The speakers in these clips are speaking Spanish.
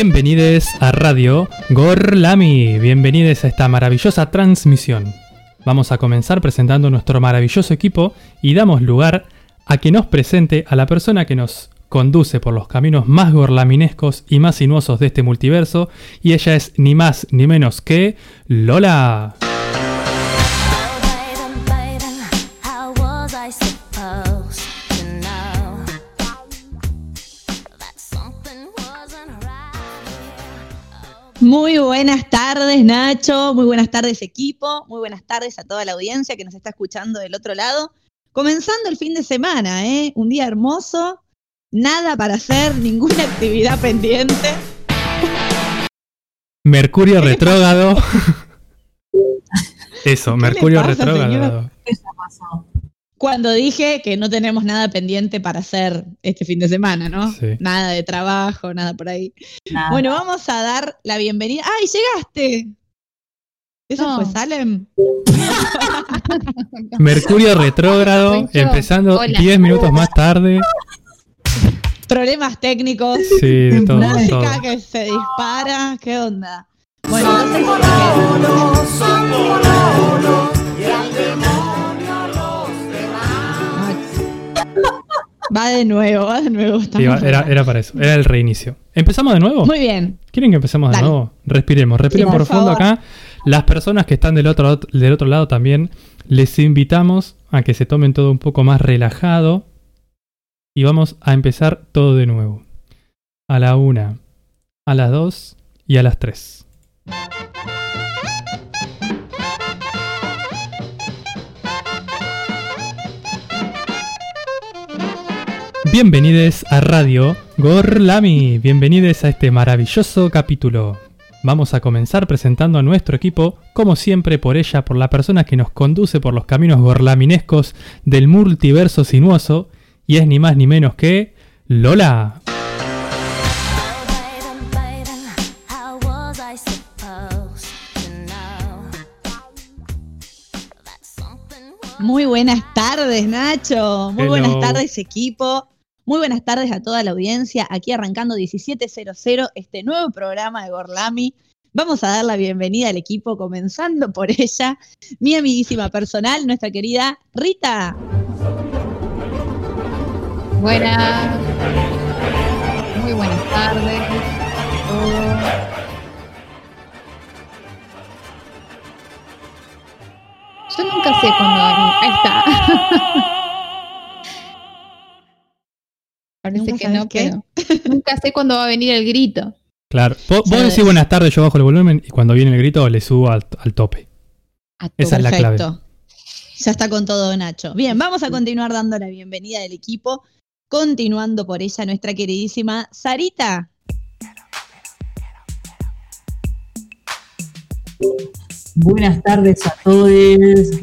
Bienvenidos a Radio Gorlami, bienvenidos a esta maravillosa transmisión. Vamos a comenzar presentando nuestro maravilloso equipo y damos lugar a que nos presente a la persona que nos conduce por los caminos más gorlaminescos y más sinuosos de este multiverso, y ella es ni más ni menos que Lola. Muy buenas tardes, Nacho. Muy buenas tardes, equipo. Muy buenas tardes a toda la audiencia que nos está escuchando del otro lado. Comenzando el fin de semana, ¿eh? Un día hermoso. Nada para hacer, ninguna actividad pendiente. Mercurio retrógrado. Eso, Mercurio retrógrado. ¿Qué pasó? Cuando dije que no tenemos nada pendiente para hacer este fin de semana, ¿no? Nada de trabajo, nada por ahí. Bueno, vamos a dar la bienvenida. ¡Ay, llegaste! ¿Eso fue Salem? Mercurio retrógrado, empezando 10 minutos más tarde. Problemas técnicos. Sí, de todo. Música que se dispara. ¿Qué onda? Bueno, Va de nuevo, va de nuevo. era, para eso, era el reinicio. ¿Empezamos de nuevo? Muy bien. ¿Quieren que empecemos de nuevo? Respiremos, respiren por profundo acá. Las personas que están del otro, del otro lado también, les invitamos a que se tomen todo un poco más relajado. Y vamos a empezar todo de nuevo. A la una, a las dos y a las tres. Bienvenidos a Radio Gorlami, bienvenidos a este maravilloso capítulo. Vamos a comenzar presentando a nuestro equipo, como siempre por ella, por la persona que nos conduce por los caminos gorlaminescos del multiverso sinuoso, y es ni más ni menos que Lola. Muy buenas tardes, Nacho. Muy buenas tardes, equipo. Muy buenas tardes a toda la audiencia. Aquí arrancando 1700, este nuevo programa de Gorlami. Vamos a dar la bienvenida al equipo, comenzando por ella, mi amiguísima personal, nuestra querida Rita. Buenas. Muy buenas tardes. Yo nunca sé cuándo. Ahí está. Parece que no, pero nunca sé cuándo va a venir el grito. Claro. Vos, decís buenas tardes, yo bajo el volumen y cuando viene el grito le subo al, tope. Esa es la clave. Ya está con todo Nacho. Bien, vamos a continuar dando la bienvenida del equipo. Continuando por ella, nuestra queridísima Sarita. Buenas tardes a todos,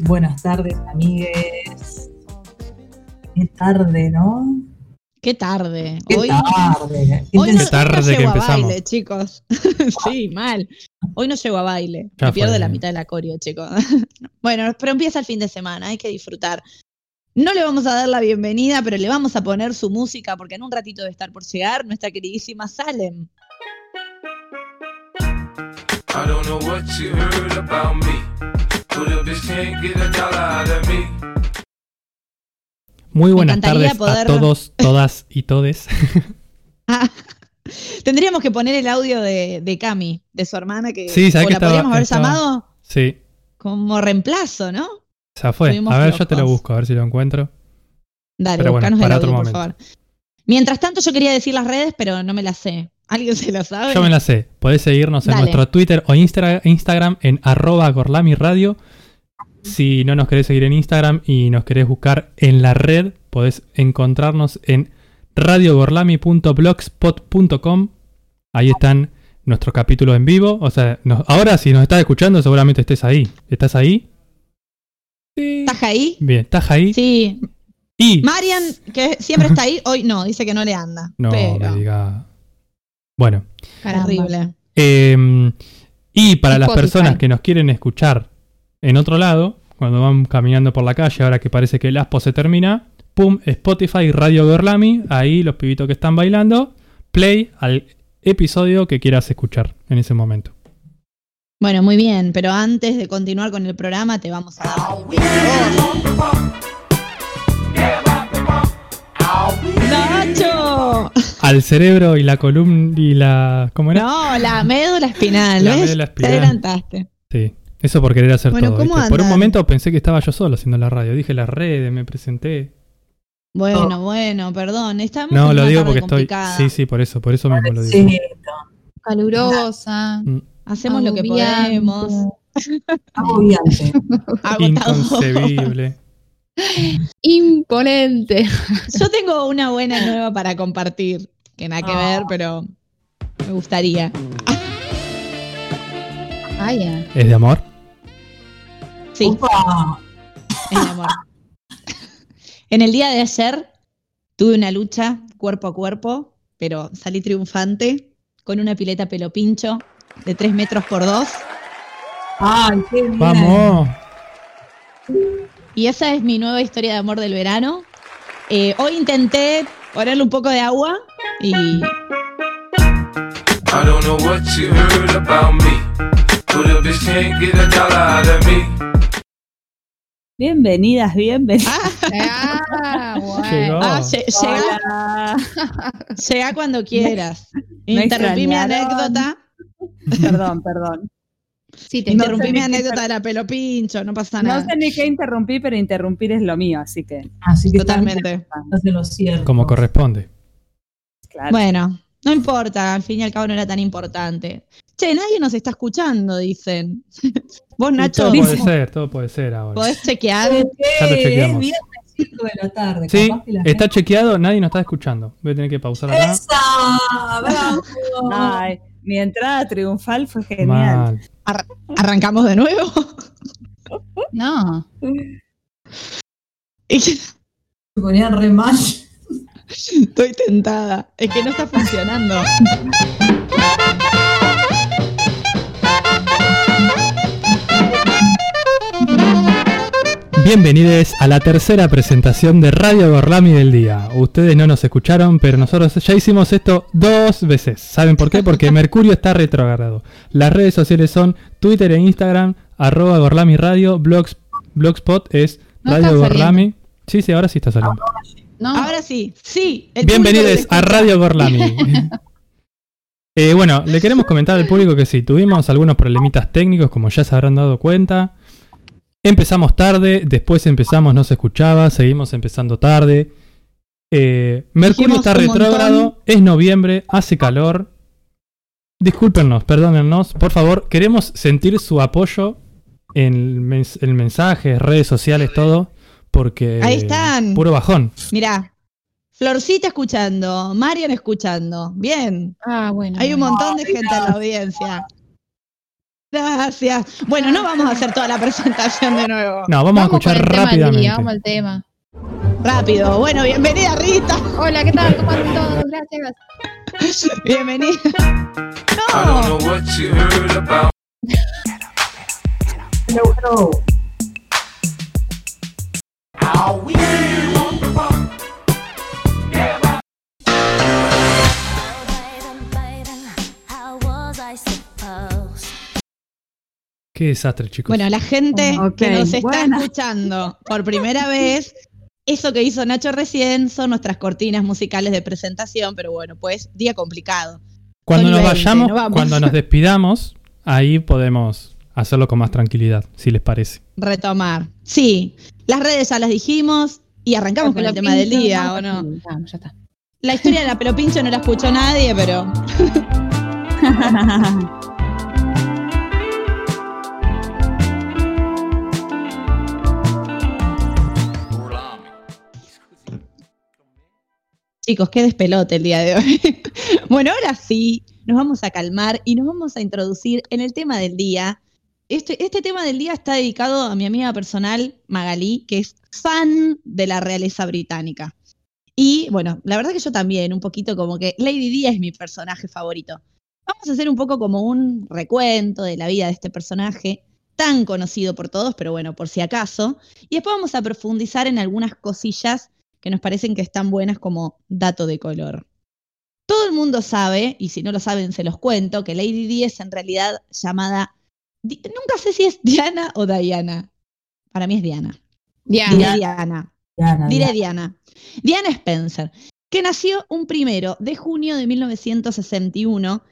buenas tardes amigues. Qué tarde, ¿no? Qué tarde. hoy, tarde. Hoy no, tarde que empezamos. A baile, chicos. sí, mal. Hoy no llego a baile. Me pierdo la mitad del acorio, chicos. bueno, pero empieza el fin de semana, hay que disfrutar. No le vamos a dar la bienvenida, pero le vamos a poner su música porque en un ratito debe estar por llegar nuestra queridísima Salem. I don't know what you heard about me, but a bitch can't get a dollar out of me. Muy buenas tardes a todos, todas y todes. Ah, tendríamos que poner el audio de, de Cami, de su hermana, que sí, o que la podríamos haber llamado sí. como reemplazo, ¿no? Ya fue. a ver, yo te lo busco, a ver si lo encuentro. Dale, pero bueno, por favor. Mientras tanto, yo quería decir las redes, pero no me las sé. ¿Alguien se lo sabe? Yo me las sé. Podés seguirnos en nuestro Twitter o Instagram en arroba gorlamiradio. Si no nos querés seguir en Instagram y nos querés buscar en la red, podés encontrarnos en radiogorlami.blogspot.com. Ahí están nuestros capítulos en vivo. O sea, ahora si nos estás escuchando, seguramente estés ahí. ¿Estás ahí? Sí. ¿Estás ahí? Bien, ¿estás ahí? Sí. Y Marian, que siempre está ahí, hoy no, dice que no le anda. No, me diga. Bueno. Terrible. Em, y para las personas que nos quieren escuchar en otro lado, cuando van caminando por la calle, ahora que parece que el aspo se termina, pum, Spotify, Radio Gorlami, ahí los pibitos que están bailando, play al episodio que quieras escuchar en ese momento. Bueno, muy bien, pero antes de continuar con el programa te vamos a dar... ¡Nacho! Al cerebro y la columna y la... ¿Cómo era? No, la médula espinal, La ¿ves? médula espinal. Te adelantaste. Sí, eso por querer hacer Bueno, todo. ¿cómo ¿viste? Por un momento pensé que estaba yo solo haciendo la radio. Dije las redes, me presenté. Bueno, bueno, perdón. Estamos No, en lo digo porque estoy... complicada. Sí, sí, por eso, por eso mismo lo digo. Calurosa. Mm, Hacemos lo que podemos. agobiante. Inconcebible. Imponente. Yo tengo una buena nueva para compartir, que nada que Ah. ver, pero me gustaría. Vaya. ¿Es de amor? Sí, Opa, de amor. En el día de ayer tuve una lucha cuerpo a cuerpo, pero salí triunfante con una pileta pelo pincho de 3 metros por 2. Ay, qué bien. ¡Vamos! Y esa es mi nueva historia de amor del verano. Eh, hoy intenté ponerle un poco de agua y I don't know what you heard about me, but a bitch can't get a dollar out of me. Bienvenidas, bienvenidas. Ah, Ah, bueno. Llegó. ah, lle- llega, llega cuando quieras. me Interrumpí mi extrañaron. anécdota. Perdón, perdón. Sí, te No Interrumpí sé mi ni qué anécdota de la pelo pincho, no pasa No nada. sé ni qué interrumpí, pero interrumpir es lo mío, así que, Así que Totalmente. estás de lo cierto. Como corresponde. claro. Bueno, no importa, al fin y al cabo no era tan importante. Che, nadie nos está escuchando, dicen. Vos, Nacho, Todo puede ser, todo puede ser ahora. podés chequear. Lo Es chequeamos. viernes 5 de la tarde. Sí, capaz que la está chequeado, nadie nos está escuchando. Voy a tener que pausar acá. ¡Esa! ¡Bravo! Ay, mi entrada triunfal fue genial. Mal. Arrancamos de nuevo. No. Y Se ponían re mal. Estoy tentada. Es que no está funcionando. Bienvenidos a la tercera presentación de Radio Gorlami del día. Ustedes no nos escucharon, pero nosotros ya hicimos esto dos veces. ¿Saben por qué? Porque Mercurio está retrogrado. Las redes sociales son Twitter e Instagram, arroba Gorlami Radio, blogs, Blogspot es No Radio Gorlami. Sí, sí, ahora sí está saliendo. No. Ahora sí, sí. el Bienvenidos a Radio Gorlami. Eh, bueno, le queremos comentar al público que sí, tuvimos algunos problemitas técnicos, como ya se habrán dado cuenta. Empezamos tarde, después empezamos, no se escuchaba, seguimos empezando tarde. Eh, Mercurio Dijimos está retrógrado, es noviembre, hace calor. Discúlpenos, perdónennos, por favor, queremos sentir su apoyo en el, mens- el mensaje, redes sociales, todo, porque... Ahí están. Puro bajón. Mirá, Florcita escuchando, Marian escuchando. Bien. Ah, bueno. Hay un montón de gente en la audiencia. Gracias. Bueno, no vamos a hacer toda la presentación de nuevo. No, vamos, a escuchar con el rápidamente. vamos al tema. Rápido. Bueno, bienvenida Rita. Hola, ¿qué tal? ¿Cómo andan todos? Gracias. Bienvenida. I don't No. know what you heard about Hello, hello. Qué desastre, chicos. Bueno, la gente que nos está buena. escuchando por primera vez, eso que hizo Nacho recién son nuestras cortinas musicales de presentación, pero bueno, pues día complicado. cuando nos 20, vayamos, no cuando nos despidamos, ahí podemos hacerlo con más tranquilidad, si les parece. Retomar. Sí, las redes ya las dijimos y arrancamos con el tema del día, ¿o no? Vamos, ya está. La historia de la pelopincho no la escuchó nadie, pero chicos, qué despelote el día de hoy. bueno, ahora sí, nos vamos a calmar y nos vamos a introducir en el tema del día. Este, este tema del día está dedicado a mi amiga personal, Magalí, que es fan de la realeza británica. Y bueno, la verdad que yo también, un poquito como que Lady Di es mi personaje favorito. Vamos a hacer un poco como un recuento de la vida de este personaje tan conocido por todos, pero bueno, por si acaso. Y después vamos a profundizar en algunas cosillas que nos parecen que están buenas como dato de color. Todo el mundo sabe, y si no lo saben se los cuento, que Lady Di es en realidad llamada, Di- nunca sé si es Diana o Diana. Para mí es Diana. Diré Diana. Diana, Diré Diana. Diana. Diana Spencer, que nació un primero de junio de 1961.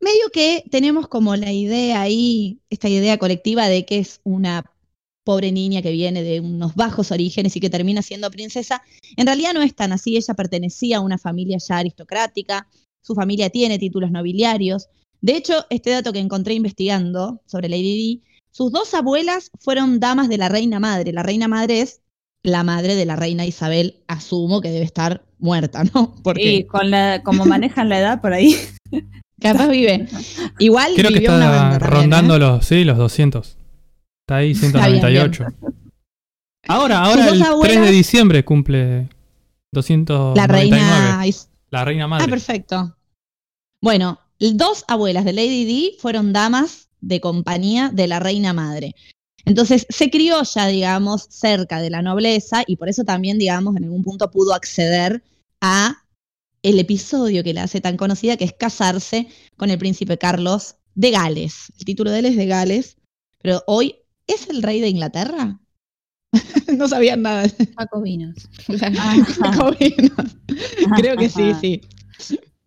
Medio que tenemos como la idea ahí, esta idea colectiva de que es una pobre niña que viene de unos bajos orígenes y que termina siendo princesa. En realidad no es tan así, ella pertenecía a una familia ya aristocrática, su familia tiene títulos nobiliarios. De hecho, este dato que encontré investigando sobre Lady Di, sus dos abuelas fueron damas de la reina madre. La reina madre es la madre de la reina Isabel, asumo que debe estar muerta, ¿no? Porque Y con la, como manejan la edad por ahí. capaz vive. Igual Creo que vivió una está banda también, rondando ¿eh? los, sí, los 200. Está ahí bien, 198. Ahora, ahora el dos 3 abuelas- de diciembre cumple 299. La reina La reina madre. Ah, perfecto. Bueno, dos abuelas de Lady Di fueron damas de compañía de la reina madre. Entonces se crió ya, digamos, cerca de la nobleza y por eso también, digamos, en algún punto pudo acceder a el episodio que la hace tan conocida, que es casarse con el príncipe Carlos de Gales. El título de él es de Gales, pero hoy es el rey de Inglaterra. no sabían nada. Jacobinos. Jacobinos. Creo que sí, sí.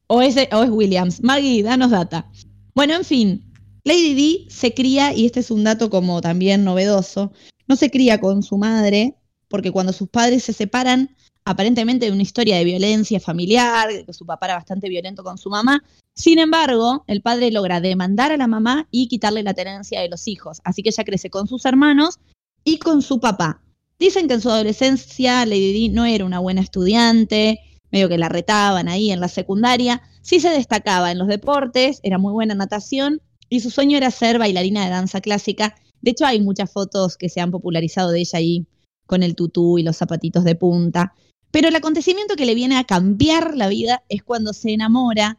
O es, o es Williams. Maggie, danos data. Bueno, en fin, Lady Di se cría, y este es un dato como también novedoso, no se cría con su madre, porque cuando sus padres se separan, aparentemente de una historia de violencia familiar, que su papá era bastante violento con su mamá. Sin embargo, el padre logra demandar a la mamá y quitarle la tenencia de los hijos. Así que ella crece con sus hermanos y con su papá. Dicen que en su adolescencia Lady Di no era una buena estudiante, medio que la retaban ahí en la secundaria. Sí se destacaba en los deportes, era muy buena en natación y su sueño era ser bailarina de danza clásica. De hecho, hay muchas fotos que se han popularizado de ella ahí con el tutú y los zapatitos de punta. Pero el acontecimiento que le viene a cambiar la vida es cuando se enamora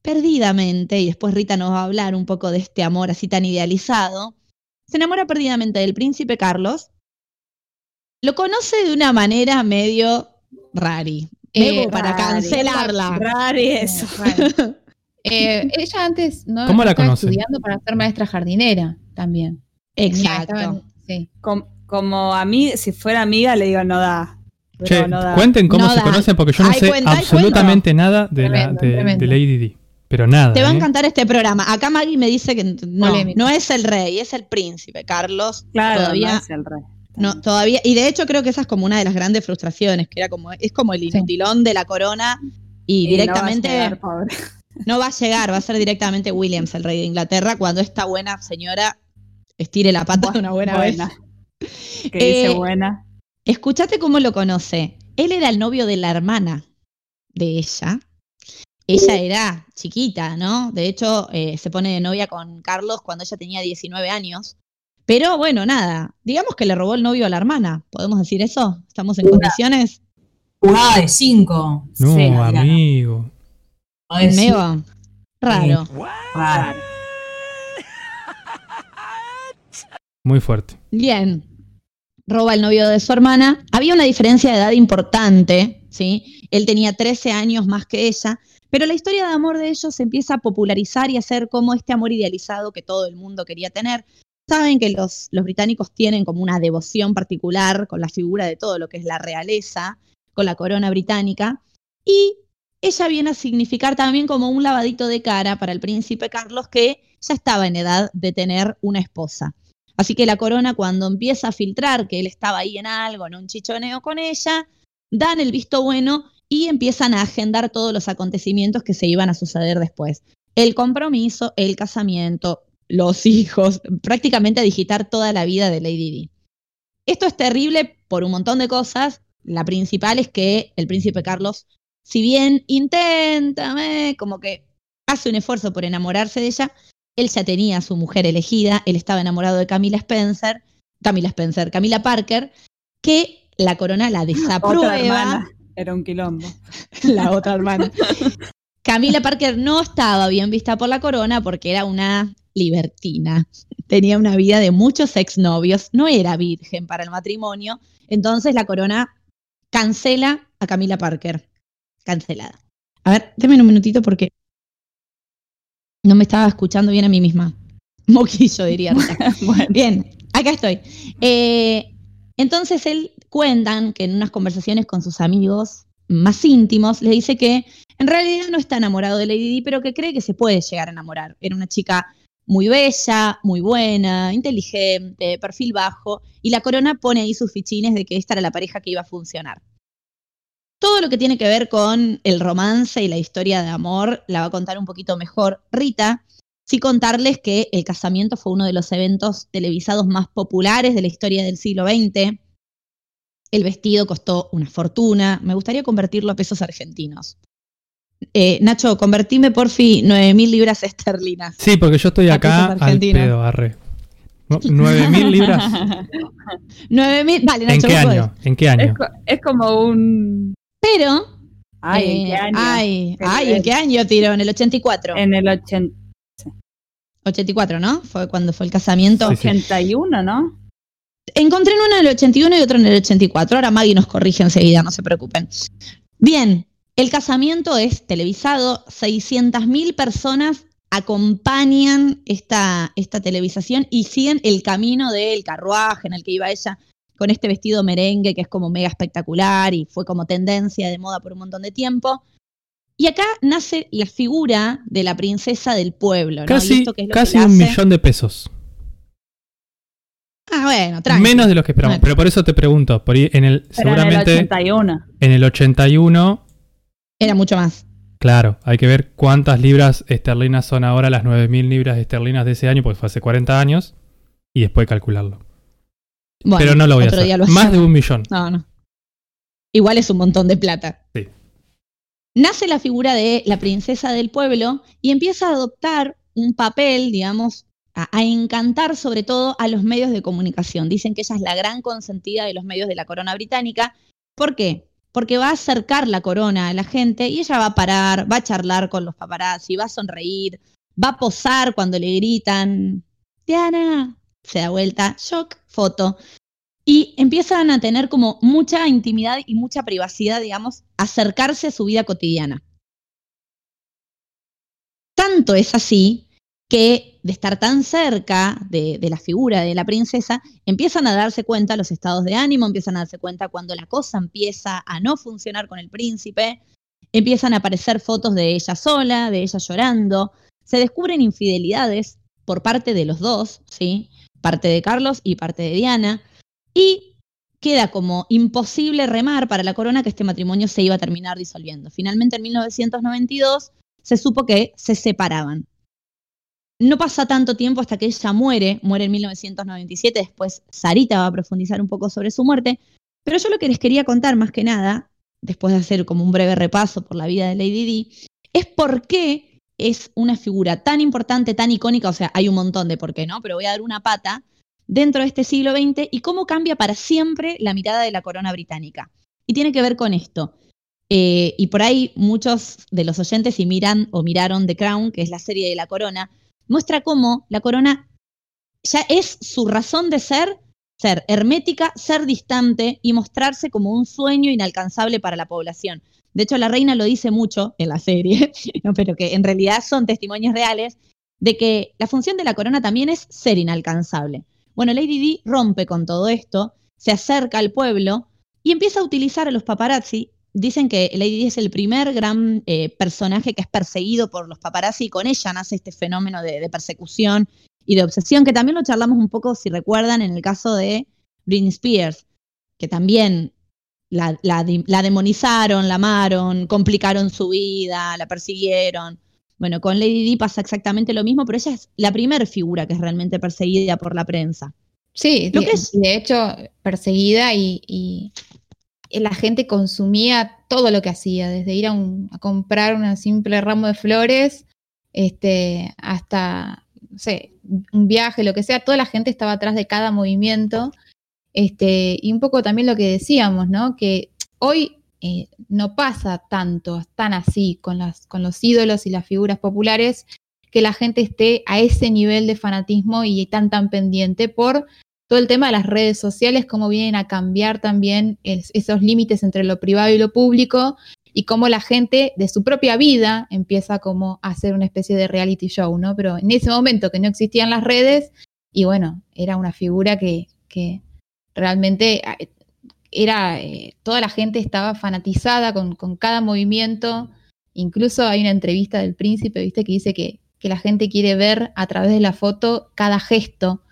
perdidamente, y después Rita nos va a hablar un poco de este amor así tan idealizado, se enamora perdidamente del príncipe Carlos, lo conoce de una manera medio rari, Eh, para rari. cancelarla. Rari eso. Raro. Eh, ella antes no, ¿Cómo la estaba estudiando para ser maestra jardinera también. Exacto. estaba- sí. Com- como a mí, si fuera amiga, le digo no da. Pero Che, no da. cuenten cómo No se da. conocen porque yo no Ay, sé cuenta, absolutamente nada de, la, de, tremendo. de Lady Di. Pero nada. Te va a ¿eh? encantar este programa. Acá Maggie me dice que no, es el rey, es el príncipe. Carlos Claro, todavía no es el rey. No, todavía, y de hecho creo que esa es como una de las grandes frustraciones, que era como, es como el inutilón de la corona y, Y directamente no va a llegar, pobre. no va a llegar, va a ser directamente Williams, el rey de Inglaterra, cuando esta buena señora estire la pata de una buena, Buena. vez. Que dice Eh, buena. Escúchate cómo lo conoce. Él era el novio de la hermana de ella. Ella era chiquita, ¿no? De hecho, eh, se pone de novia con Carlos cuando ella tenía 19 años. Pero bueno, nada, digamos que le robó el novio a la hermana. ¿Podemos decir eso? ¿Estamos en condiciones? Jugada de 5. No, Sí, amigo. Medio raro. Raro. Muy fuerte. Bien. Roba el novio de su hermana. Había una diferencia de edad importante, ¿sí? Él tenía 13 años más que ella, pero la historia de amor de ellos se empieza a popularizar y a ser como este amor idealizado que todo el mundo quería tener. Saben que los, los británicos tienen como una devoción particular con la figura de todo lo que es la realeza, con la corona británica, y ella viene a significar también como un lavadito de cara para el príncipe Carlos que ya estaba en edad de tener una esposa. Así que la corona cuando empieza a filtrar que él estaba ahí en algo, en un chichoneo con ella, dan el visto bueno y empiezan a agendar todos los acontecimientos que se iban a suceder después. El compromiso, el casamiento, los hijos, prácticamente a digitar toda la vida de Lady Di. Esto es terrible por un montón de cosas. La principal es que el príncipe Carlos, si bien intenta, eh, como que hace un esfuerzo por enamorarse de ella, él ya tenía a su mujer elegida, él estaba enamorado de Camila Spencer, Camila Spencer, Camila Parker, que la corona la Otra desaprueba. hermana. Era un quilombo. la otra hermana. Camila Parker no estaba bien vista por la corona porque era una libertina. Tenía una vida de muchos exnovios, no era virgen para el matrimonio, entonces la corona cancela a Camila Parker. Cancelada. A ver, déme un minutito porque no me estaba escuchando bien a mí misma. Moquillo, diría. Bien, acá estoy. Eh, entonces él cuentan que en unas conversaciones con sus amigos más íntimos, le dice que en realidad no está enamorado de Lady Di, pero que cree que se puede llegar a enamorar. Era una chica muy bella, muy buena, inteligente, perfil bajo, y la corona pone ahí sus fichines de que esta era la pareja que iba a funcionar. Todo lo que tiene que ver con el romance y la historia de amor la va a contar un poquito mejor Rita. Sí contarles que el casamiento fue uno de los eventos televisados más populares de la historia del siglo XX. El vestido costó una fortuna. Me gustaría convertirlo a pesos argentinos. Eh, Nacho, convertime por fin 9.000 libras esterlinas. Sí, porque yo estoy acá al pedo, arre. 9.000 libras. 9.000, vale, Nacho. ¿En qué año? ¿En qué año? Es, como un... Pero... Ay, ¿en qué eh, año? Ay, ay, ¿en qué año tiró? ¿En el 84? En el 80. 84, ¿no? Fue cuando fue el casamiento. 81, ¿no? Encontré uno en el 81 y otro en el 84. Ahora Maggie nos corrige enseguida, no se preocupen. Bien, el casamiento es televisado, 600.000 personas acompañan esta, esta televisación y siguen el camino del carruaje en el que iba ella con este vestido merengue que es como mega espectacular y fue como tendencia de moda por un montón de tiempo. Y acá nace la figura de la princesa del pueblo. ¿no? Casi, esto que es lo casi que la un hace- millón de pesos. Ah, bueno, tranqui. Menos de los que esperamos. Bueno. Pero por eso te pregunto. Por ahí en el, Pero seguramente en el 81. en el 81 Era mucho más. Claro, hay que ver cuántas libras esterlinas son ahora las 9.000 libras esterlinas de ese año, porque fue hace 40 años, y después calcularlo. Bueno, Pero no lo voy a hacer. lo Más de un millón. No, no. Igual es un montón de plata. Sí. Nace la figura de la princesa del pueblo y empieza a adoptar un papel, digamos, a, a encantar sobre todo a los medios de comunicación. Dicen que ella es la gran consentida de los medios de la corona británica. ¿Por qué? Porque va a acercar la corona a la gente y ella va a parar, va a charlar con los paparazzi, va a sonreír, va a posar cuando le gritan, Diana, se da vuelta, shock, foto. Y empiezan a tener como mucha intimidad y mucha privacidad, digamos, acercarse a su vida cotidiana. Tanto es así que de estar tan cerca de, de la figura de la princesa, empiezan a darse cuenta los estados de ánimo, empiezan a darse cuenta cuando la cosa empieza a no funcionar con el príncipe, empiezan a aparecer fotos de ella sola, de ella llorando, se descubren infidelidades por parte de los dos, ¿sí? Parte de Carlos y parte de Diana, y queda como imposible remar para la corona que este matrimonio se iba a terminar disolviendo. Finalmente en 1992 se supo que se separaban. No pasa tanto tiempo hasta que ella muere, muere en 1997, después Sarita va a profundizar un poco sobre su muerte, pero yo lo que les quería contar más que nada, después de hacer como un breve repaso por la vida de Lady Di, es por qué es una figura tan importante, tan icónica, o sea, hay un montón de por qué, ¿no? Pero voy a dar una pata dentro de este siglo XX y cómo cambia para siempre la mirada de la corona británica. Y tiene que ver con esto. Eh, y por ahí muchos de los oyentes, si miran o miraron The Crown, que es la serie de la corona, muestra cómo la corona ya es su razón de ser, ser hermética, ser distante y mostrarse como un sueño inalcanzable para la población. De hecho, la reina lo dice mucho en la serie, pero que en realidad son testimonios reales de que la función de la corona también es ser inalcanzable. Bueno, Lady Di rompe con todo esto, se acerca al pueblo y empieza a utilizar a los paparazzi. Dicen que Lady Di es el primer gran eh, personaje que es perseguido por los paparazzi y con ella nace este fenómeno de, de, persecución y de obsesión, que también lo charlamos un poco, si recuerdan, en el caso de Britney Spears, que también la, la, la demonizaron, la amaron, complicaron su vida, la persiguieron. Bueno, con Lady Di pasa exactamente lo mismo, pero ella es la primera figura que es realmente perseguida por la prensa. Sí, Lo de, que es- de hecho, perseguida y, y la gente consumía todo lo que hacía, desde ir a, un- a comprar un simple ramo de flores este, hasta, no sé, un viaje, lo que sea, toda la gente estaba atrás de cada movimiento. Este, y un poco también lo que decíamos, ¿no? Que hoy eh, no pasa tanto, tan así con, los ídolos y las figuras populares, que la gente esté a ese nivel de fanatismo y tan tan pendiente por todo el tema de las redes sociales, cómo vienen a cambiar también es- esos límites entre lo privado y lo público y cómo la gente de su propia vida empieza como a hacer una especie de reality show, ¿no? Pero en ese momento que no existían las redes y bueno, era una figura que realmente eh, era, eh, toda la gente estaba fanatizada con, con cada movimiento. Incluso hay una entrevista del príncipe, viste, que dice que, que la gente quiere ver a través de la foto cada gesto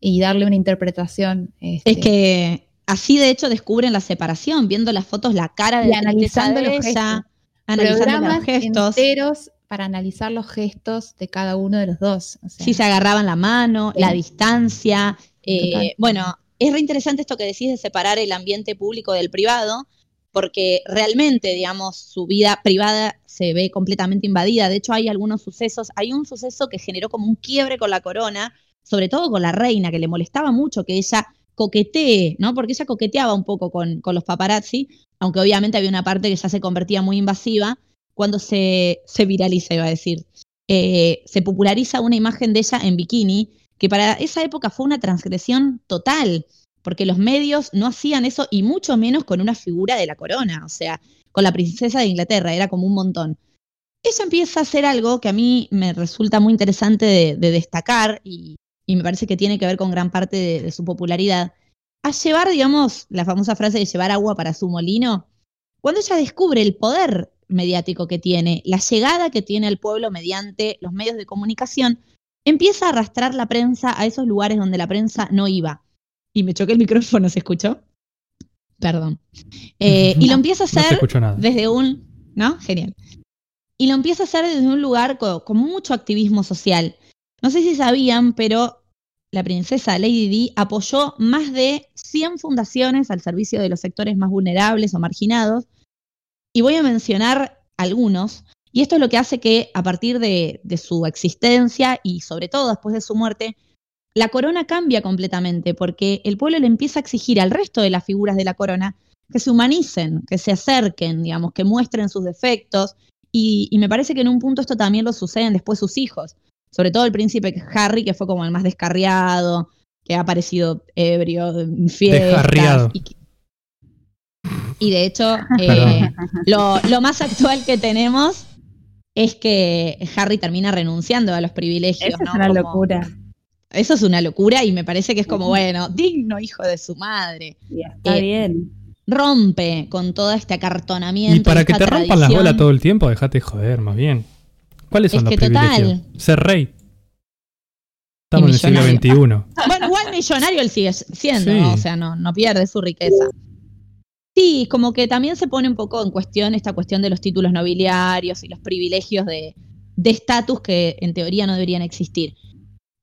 y darle una interpretación. este, Es que así de hecho descubren la separación, viendo las fotos, la cara de Y la tristeza analizando de los gestos. analizando programas los gestos. enteros para analizar los gestos de cada uno de los dos. o sea, Sí, se agarraban la mano, la distancia. eh, bueno, es re interesante esto que decís de separar el ambiente público del privado, porque realmente, digamos, su vida privada se ve completamente invadida. De hecho, hay algunos sucesos. Hay un suceso que generó como un quiebre con la corona, sobre todo con la reina, que le molestaba mucho que ella coquetee, ¿no? Porque ella coqueteaba un poco con, con los paparazzi, aunque obviamente había una parte que ya se convertía muy invasiva, cuando se, se viraliza, iba a decir. Eh, se populariza una imagen de ella en bikini, que para esa época fue una transgresión total, porque los medios no hacían eso y mucho menos con una figura de la corona, o sea, con la princesa de Inglaterra, era como un montón. Ella empieza a hacer algo que a mí me resulta muy interesante de, de destacar y, y me parece que tiene que ver con gran parte de, de su popularidad, a llevar, digamos, la famosa frase de llevar agua para su molino, cuando ella descubre el poder mediático que tiene, la llegada que tiene al pueblo mediante los medios de comunicación, empieza a arrastrar la prensa a esos lugares donde la prensa no iba. Y me choqué el micrófono, ¿se escuchó? Perdón. Eh, y lo empieza a No hacer nada. desde un, ¿no? Genial. Y lo empieza a hacer desde un lugar co- con, mucho activismo social. No sé si sabían, pero la princesa Lady Di apoyó más de 100 fundaciones al servicio de los sectores más vulnerables o marginados. Y voy a mencionar algunos. Y esto es lo que hace que a partir de, de su existencia y sobre todo después de su muerte, la corona cambia completamente porque el pueblo le empieza a exigir al resto de las figuras de la corona que se humanicen, que se acerquen, digamos, que muestren sus defectos. Y, y me parece que en un punto esto también lo suceden después sus hijos, sobre todo el príncipe Harry, que fue como el más descarriado, que ha aparecido ebrio. Descarriado. Y, y de hecho, eh, lo más actual que tenemos es que Harry termina renunciando a los privilegios. Esa es una Como- locura. Eso es una locura y me parece que es como, bueno, digno hijo de su madre. Y está Eh, bien. Rompe con todo este acartonamiento. Y para que te rompan las bolas todo el tiempo, dejate de joder, más bien. ¿Cuáles son Es los que privilegios? total. Ser rey. Estamos en el siglo. XXI. Bueno, igual millonario él sigue siendo, Sí. ¿no? o sea, no, no pierde su riqueza. Sí, como que también se pone un poco en cuestión esta cuestión de los títulos nobiliarios y los privilegios de estatus que en teoría no deberían existir.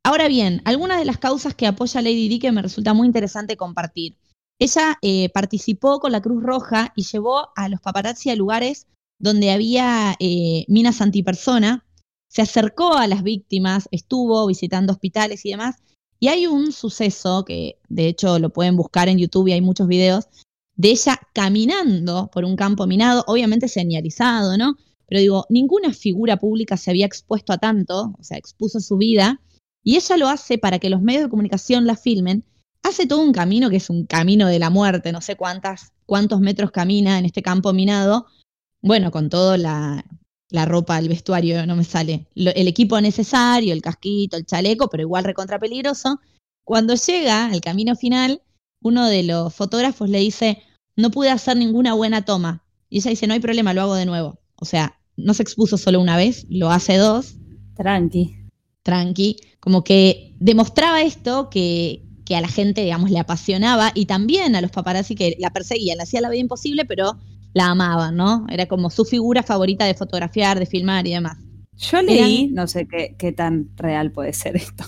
Ahora bien, algunas de las causas que apoya Lady Di que me resulta muy interesante compartir. Ella eh, participó con la Cruz Roja y llevó a los paparazzi a lugares donde había eh, minas antipersona, se acercó a las víctimas, estuvo visitando hospitales y demás, y hay un suceso que de hecho lo pueden buscar en YouTube y hay muchos videos, de ella caminando por un campo minado, obviamente señalizado, ¿no? Pero digo, ninguna figura pública se había expuesto a tanto, o sea, expuso su vida, y ella lo hace para que los medios de comunicación la filmen, hace todo un camino que es un camino de la muerte, no sé cuántas, cuántos metros camina en este campo minado, bueno, con toda la, la ropa, el vestuario, no me sale, el equipo necesario, el casquito, el chaleco, pero igual recontra peligroso. Cuando llega al camino final, uno de los fotógrafos le dice, no pude hacer ninguna buena toma. Y ella dice, no hay problema, lo hago de nuevo. O sea, no se expuso solo una vez, lo hace dos, Tranqui. tranqui, como que demostraba esto que, que a la gente, digamos, le apasionaba y también a los paparazzi que la perseguían, le hacía la vida imposible, pero la amaban, ¿no? Era como su figura favorita de fotografiar, de filmar y demás. Yo leí, Eran- no sé qué, qué tan real puede ser esto,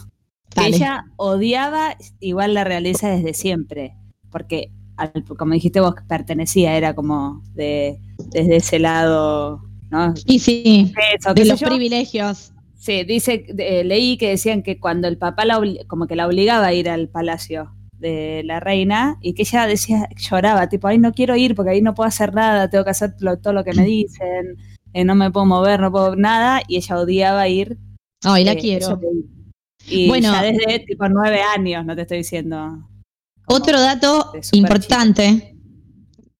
que ella odiaba igual la realeza desde siempre, porque al- como dijiste vos, pertenecía, era como de desde ese lado, ¿no? Y sí, Eso, de los yo. privilegios. Sí, dice, eh, leí que decían que cuando el papá la como que la obligaba a ir al palacio de la reina y que ella decía, lloraba, tipo, ay, no quiero ir porque ahí no puedo hacer nada, tengo que hacer lo- todo lo que me dicen, eh, no me puedo mover, no puedo nada, y ella odiaba ir Ay, la Eh, quiero. Y Bueno. ya desde tipo nueve años, no te estoy diciendo. Otro dato importante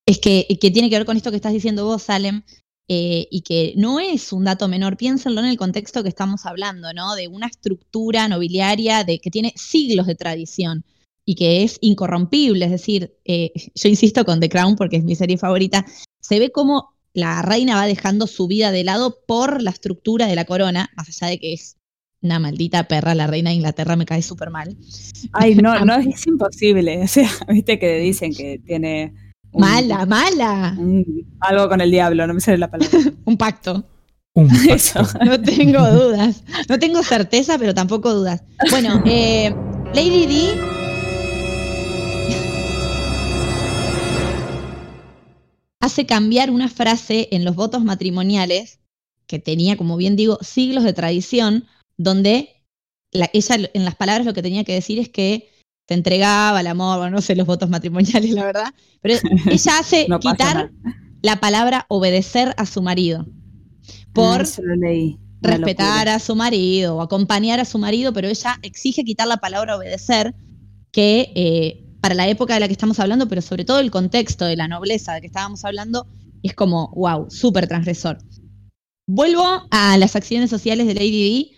es que, que tiene que ver con esto que estás diciendo vos, Salem, eh, y que no es un dato menor. Piénsenlo en el contexto que estamos hablando, ¿no? De una estructura nobiliaria de, que tiene siglos de tradición y que es incorrompible. Es decir, eh, yo insisto con The Crown porque es mi serie favorita. Se ve como la reina va dejando su vida de lado por la estructura de la corona, más allá de que es una maldita perra, la reina de Inglaterra me cae súper mal. Ay, no, no, es imposible. O sea, viste que dicen que tiene. un- Mala, mala. un- algo con el diablo, no me sale la palabra. Un pacto. Un Eso. pacto. No tengo dudas. No tengo certeza, pero tampoco dudas. Bueno, eh, Lady D. hace cambiar una frase en los votos matrimoniales que tenía, como bien digo, siglos de tradición, donde la- ella en las palabras lo que tenía que decir es que se entregaba al amor, bueno, no sé los votos matrimoniales, la verdad, pero ella hace No quitar la palabra obedecer a su marido por Ah, leí. Respetar locura. a su marido o acompañar a su marido, pero ella exige quitar la palabra obedecer, que eh, para la época de la que estamos hablando, pero sobre todo el contexto de la nobleza de que estábamos hablando, es como, wow, súper transgresor. Vuelvo a las acciones sociales de Lady Di.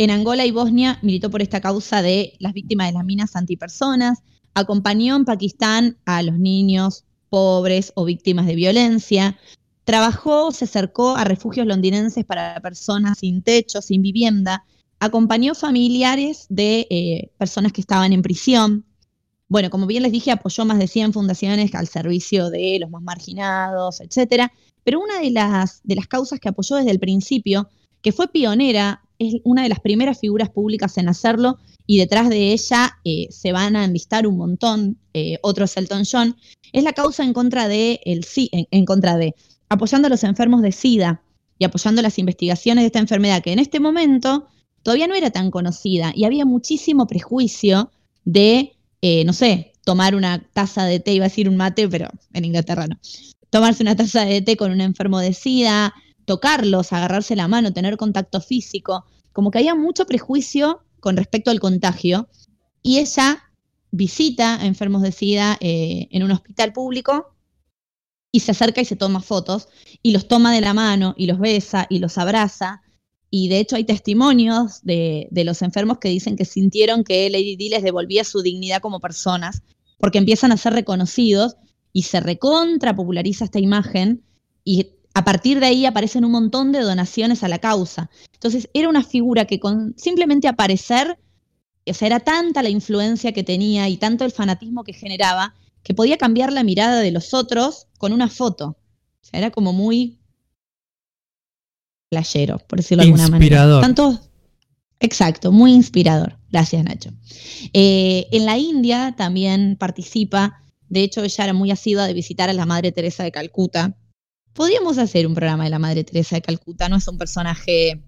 En Angola y Bosnia militó por esta causa de las víctimas de las minas antipersonas, acompañó en Pakistán a los niños pobres o víctimas de violencia, Trabajó, se acercó a refugios londinenses para personas sin techo, sin vivienda, acompañó familiares de eh, personas que estaban en prisión. Bueno, como bien les dije, apoyó más de 100 fundaciones al servicio de los más marginados, etcétera. Pero una de las, de las causas que apoyó desde el principio, que fue pionera, es una de las primeras figuras públicas en hacerlo, y detrás de ella eh, se van a enlistar un montón, eh, otros Elton John, es la causa en contra de el en- en contra de apoyando a los enfermos de SIDA y apoyando las investigaciones de esta enfermedad, que en este momento todavía no era tan conocida y había muchísimo prejuicio de, eh, no sé, tomar una taza de té, iba a decir un mate, pero en Inglaterra no, tomarse una taza de té con un enfermo de SIDA, tocarlos, agarrarse la mano, tener contacto físico, como que había mucho prejuicio con respecto al contagio y ella visita a enfermos de SIDA eh, en un hospital público y se acerca y se toma fotos y los toma de la mano y los besa y los abraza. Y de hecho hay testimonios de, de los enfermos que dicen que sintieron que Lady Di les devolvía su dignidad como personas porque empiezan a ser reconocidos y se recontra populariza esta imagen y a partir de ahí aparecen un montón de donaciones a la causa. Entonces era una figura que con simplemente aparecer, o sea, era tanta la influencia que tenía y tanto el fanatismo que generaba que podía cambiar la mirada de los otros con una foto. O sea, era como muy playero, por decirlo de alguna manera. Tanto, exacto, muy inspirador. Gracias, Nacho. Eh, en la India también participa. De hecho, ella era muy asidua de visitar a la Madre Teresa de Calcuta. Podríamos hacer un programa de la Madre Teresa de Calcuta. No es un personaje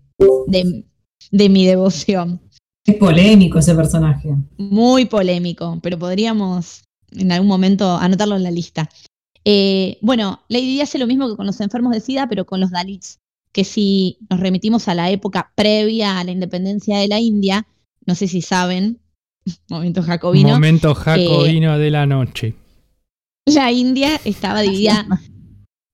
de, de mi devoción. Es polémico ese personaje. Muy polémico, pero podríamos en algún momento anotarlo en la lista. Eh, bueno, Lady Di hace lo mismo que con los enfermos de SIDA, pero con los Dalits, que si nos remitimos a la época previa a la independencia de la India, no sé si saben, momento jacobino, Momento jacobino de la noche. la India estaba dividida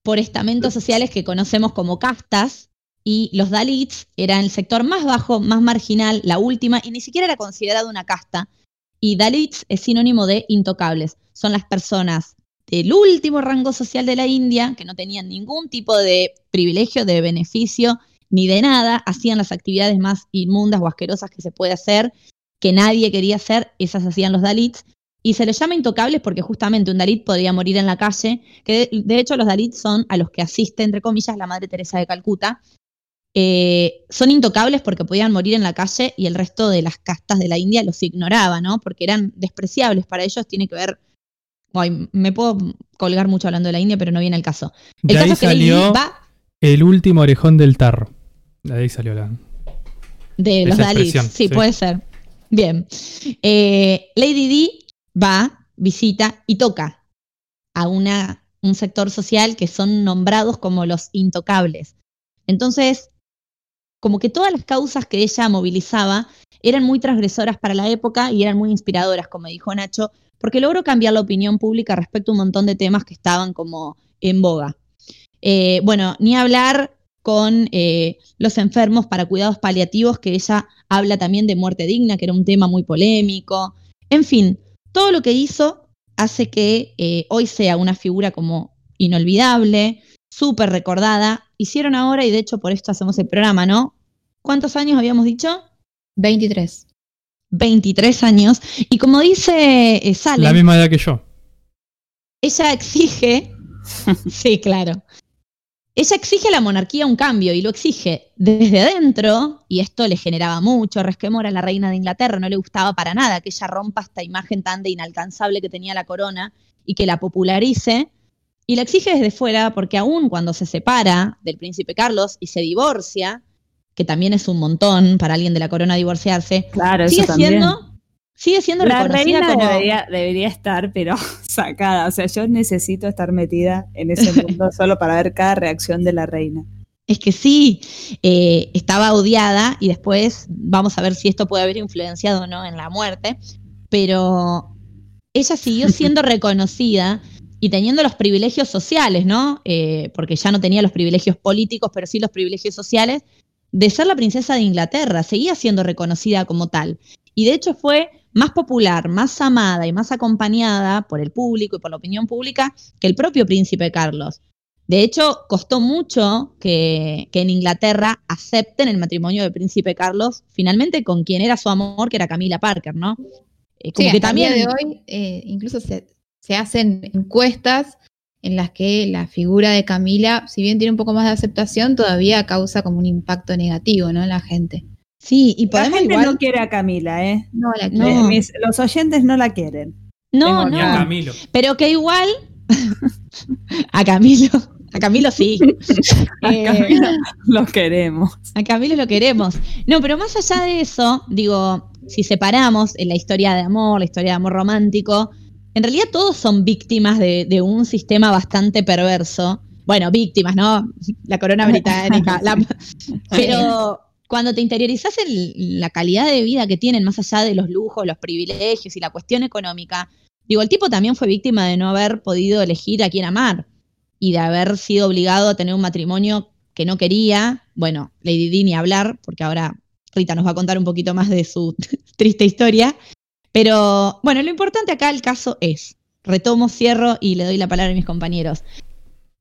por estamentos sociales que conocemos como castas y los Dalits eran el sector más bajo, más marginal, la última, y ni siquiera era considerado una casta. Y Dalits es sinónimo de intocables. Son las personas del último rango social de la India, que no tenían ningún tipo de privilegio, de beneficio, ni de nada, hacían las actividades más inmundas o asquerosas que se puede hacer, que nadie quería hacer, esas hacían los Dalits. Y se les llama intocables porque justamente un Dalit podría morir en la calle, que de, de hecho los Dalits son a los que asiste, entre comillas, la Madre Teresa de Calcuta. Eh, son intocables porque podían morir en la calle y el resto de las castas de la India los ignoraba, ¿no? Porque eran despreciables para ellos, tiene que ver... Ay, me puedo colgar mucho hablando de la India, pero no viene el caso. El De caso ahí es que salió va el último orejón del tarro. De ahí salió la. De los Dalits, sí, puede ser. Bien. Eh, Lady Di va, visita y toca a una, un sector social que son nombrados como los intocables. Entonces, como que todas las causas que ella movilizaba eran muy transgresoras para la época y eran muy inspiradoras, como dijo Nacho, porque logró cambiar la opinión pública respecto a un montón de temas que estaban como en boga. Eh, bueno, ni hablar con eh, los enfermos para cuidados paliativos, que ella habla también de muerte digna, que era un tema muy polémico. En fin, todo lo que hizo hace que eh, hoy sea una figura como inolvidable, súper recordada. Hicieron ahora, y de hecho por esto hacemos el programa, ¿no? ¿Cuántos años habíamos dicho? 23. 23 años. Y como dice eh, La misma edad que yo. ella exige, sí, claro, ella exige a la monarquía un cambio y lo exige desde adentro, y esto le generaba mucho resquemor a la reina de Inglaterra, no le gustaba para nada que ella rompa esta imagen tan de inalcanzable que tenía la corona y que la popularice, y la exige desde fuera porque aún cuando se separa del príncipe Carlos y se divorcia, que también es un montón para alguien de la corona divorciarse, Claro, sigue también. siendo, sigue siendo La reina como... debería, debería estar, pero sacada. O sea, yo necesito estar metida en ese mundo solo para ver cada reacción de la reina. Es que sí, eh, estaba odiada y después vamos a ver si esto puede haber influenciado o no en la muerte, pero ella siguió siendo reconocida y teniendo los privilegios sociales, ¿no? Eh, porque ya no tenía los privilegios políticos, pero sí los privilegios sociales, de ser la princesa de Inglaterra, seguía siendo reconocida como tal. Y de hecho fue más popular, más amada y más acompañada por el público y por la opinión pública que el propio príncipe Carlos. De hecho, costó mucho que, que en Inglaterra acepten el matrimonio del príncipe Carlos, finalmente con quien era su amor, que era Camila Parker, ¿no? Eh, como Sí, que hasta el día también. de hoy eh, incluso se, se hacen encuestas en las que la figura de Camila, si bien tiene un poco más de aceptación, todavía causa como un impacto negativo, ¿no? En la gente. Sí, y La podemos gente igual. no quiere a Camila, ¿eh? No la No. quiere. Eh, mis- los oyentes no la quieren. No, tengo Ni a no. Camilo. Pero que igual. a Camilo. A Camilo sí. Eh, Camila los queremos. A Camilo lo queremos. No, pero más allá de eso, digo, si separamos en la historia de amor, la historia de amor romántico, en realidad todos son víctimas de, de un sistema bastante perverso. Bueno, víctimas, ¿no? La corona británica. la- pero cuando te interiorizas en la calidad de vida que tienen, más allá de los lujos, los privilegios y la cuestión económica, digo, el tipo también fue víctima de no haber podido elegir a quién amar y de haber sido obligado a tener un matrimonio que no quería. Bueno, Lady Di ni hablar, porque ahora Rita nos va a contar un poquito más de su triste historia. Pero bueno, lo importante acá el caso es, retomo, cierro y le doy la palabra a mis compañeros,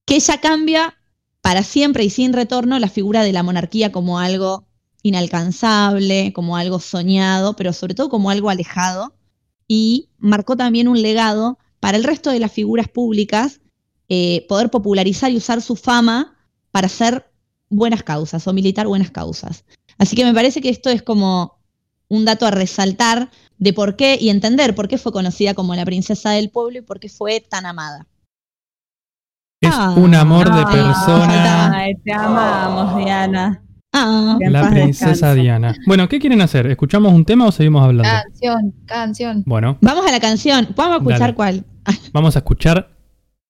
que ella cambia para siempre y sin retorno la figura de la monarquía como algo inalcanzable, como algo soñado, pero sobre todo como algo alejado, y marcó también un legado para el resto de las figuras públicas, eh, poder popularizar y usar su fama para hacer buenas causas o militar buenas causas. Así que me parece que esto es como un dato a resaltar de por qué y entender por qué fue conocida como la princesa del pueblo y por qué fue tan amada. Es Ah. un amor de Ah, persona. Ay, te amamos, Diana. Ah, La princesa. Diana. Bueno, ¿qué quieren hacer? ¿Escuchamos un tema o seguimos hablando? Canción, canción. Bueno, vamos a la canción. Vamos a escuchar Dale. cuál. vamos a escuchar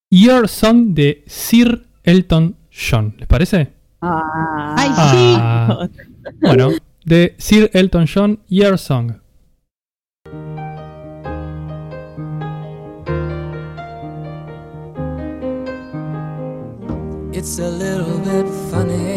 Your Song de Sir Elton John. ¿Les parece? Ah. Ay, Ah. Bueno, de Sir Elton John, Your Song. It's a little bit funny,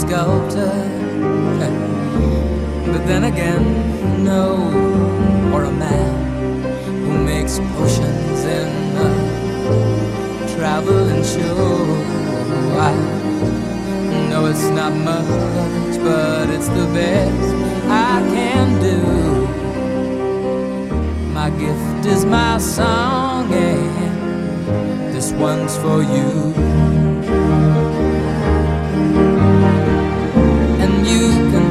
sculptor, but then again, no, or a man who makes potions in a traveling show. I know it's not much, but it's the best I can do. My gift is my song, and this one's for you.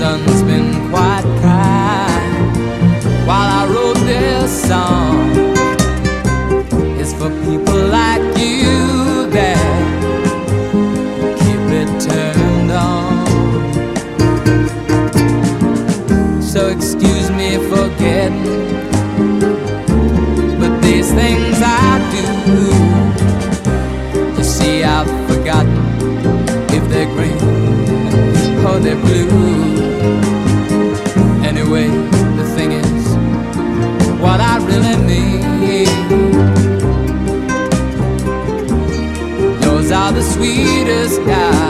sun's been quite kind while I wrote this song. It's for people like you that keep it turned on. So excuse me for getting, but these things I do. You see, I've forgotten if they're green or they're blue. sweetest guy.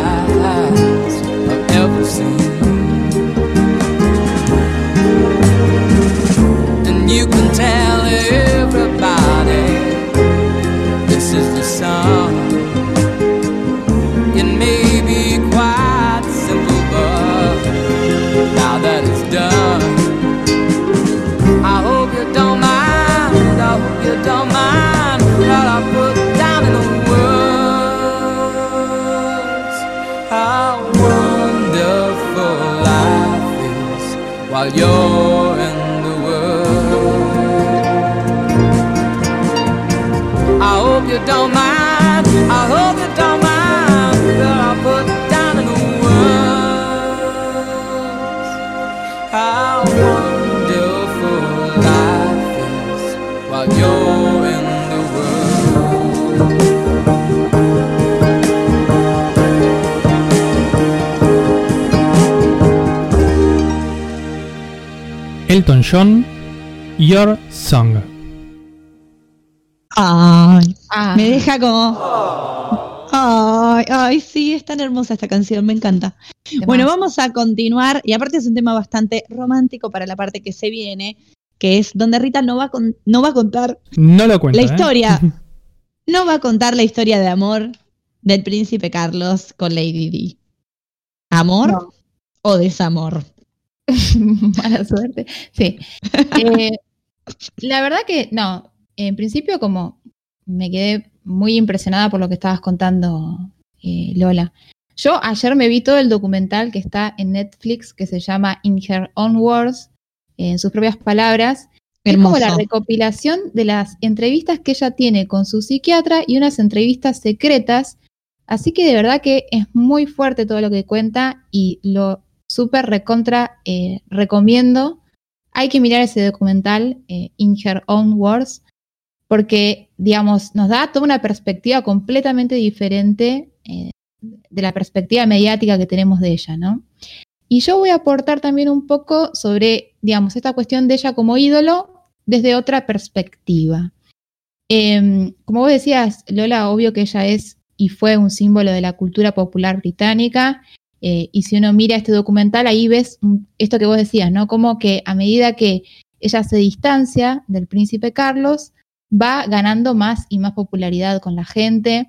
Don't mind. I hope you don't mind that I put down in the words. How wonderful life is while you're in the world. Elton John, Your Song. Deja como. Ay, ay, sí, es tan hermosa esta canción, me encanta. Bueno, vamos a continuar, y aparte es un tema bastante romántico para la parte que se viene, que es donde Rita no va a, con- no va a contar No lo cuento. la ¿eh? historia, no va a contar la historia de amor del príncipe Carlos con Lady Di. ¿Amor No. o desamor? Mala suerte. Sí. Eh, la verdad que no. En principio, como me quedé muy impresionada por lo que estabas contando, eh, Lola. Yo ayer me vi todo el documental que está en Netflix que se llama In Her Own Words, en sus propias palabras. Es como la recopilación de las entrevistas que ella tiene con su psiquiatra y unas entrevistas secretas. Así que de verdad que es muy fuerte todo lo que cuenta y lo súper recontra eh, recomiendo. Hay que mirar ese documental, eh, In Her Own Words, porque, digamos, nos da toda una perspectiva completamente diferente eh, de la perspectiva mediática que tenemos de ella, ¿no? Y yo voy a aportar también un poco sobre, digamos, esta cuestión de ella como ídolo desde otra perspectiva. Em, como vos decías, Lola, obvio que ella es y fue un símbolo de la cultura popular británica. eh, y si uno mira este documental, ahí ves esto que vos decías, ¿no? Como que a medida que ella se distancia del príncipe Carlos, va ganando más y más popularidad con la gente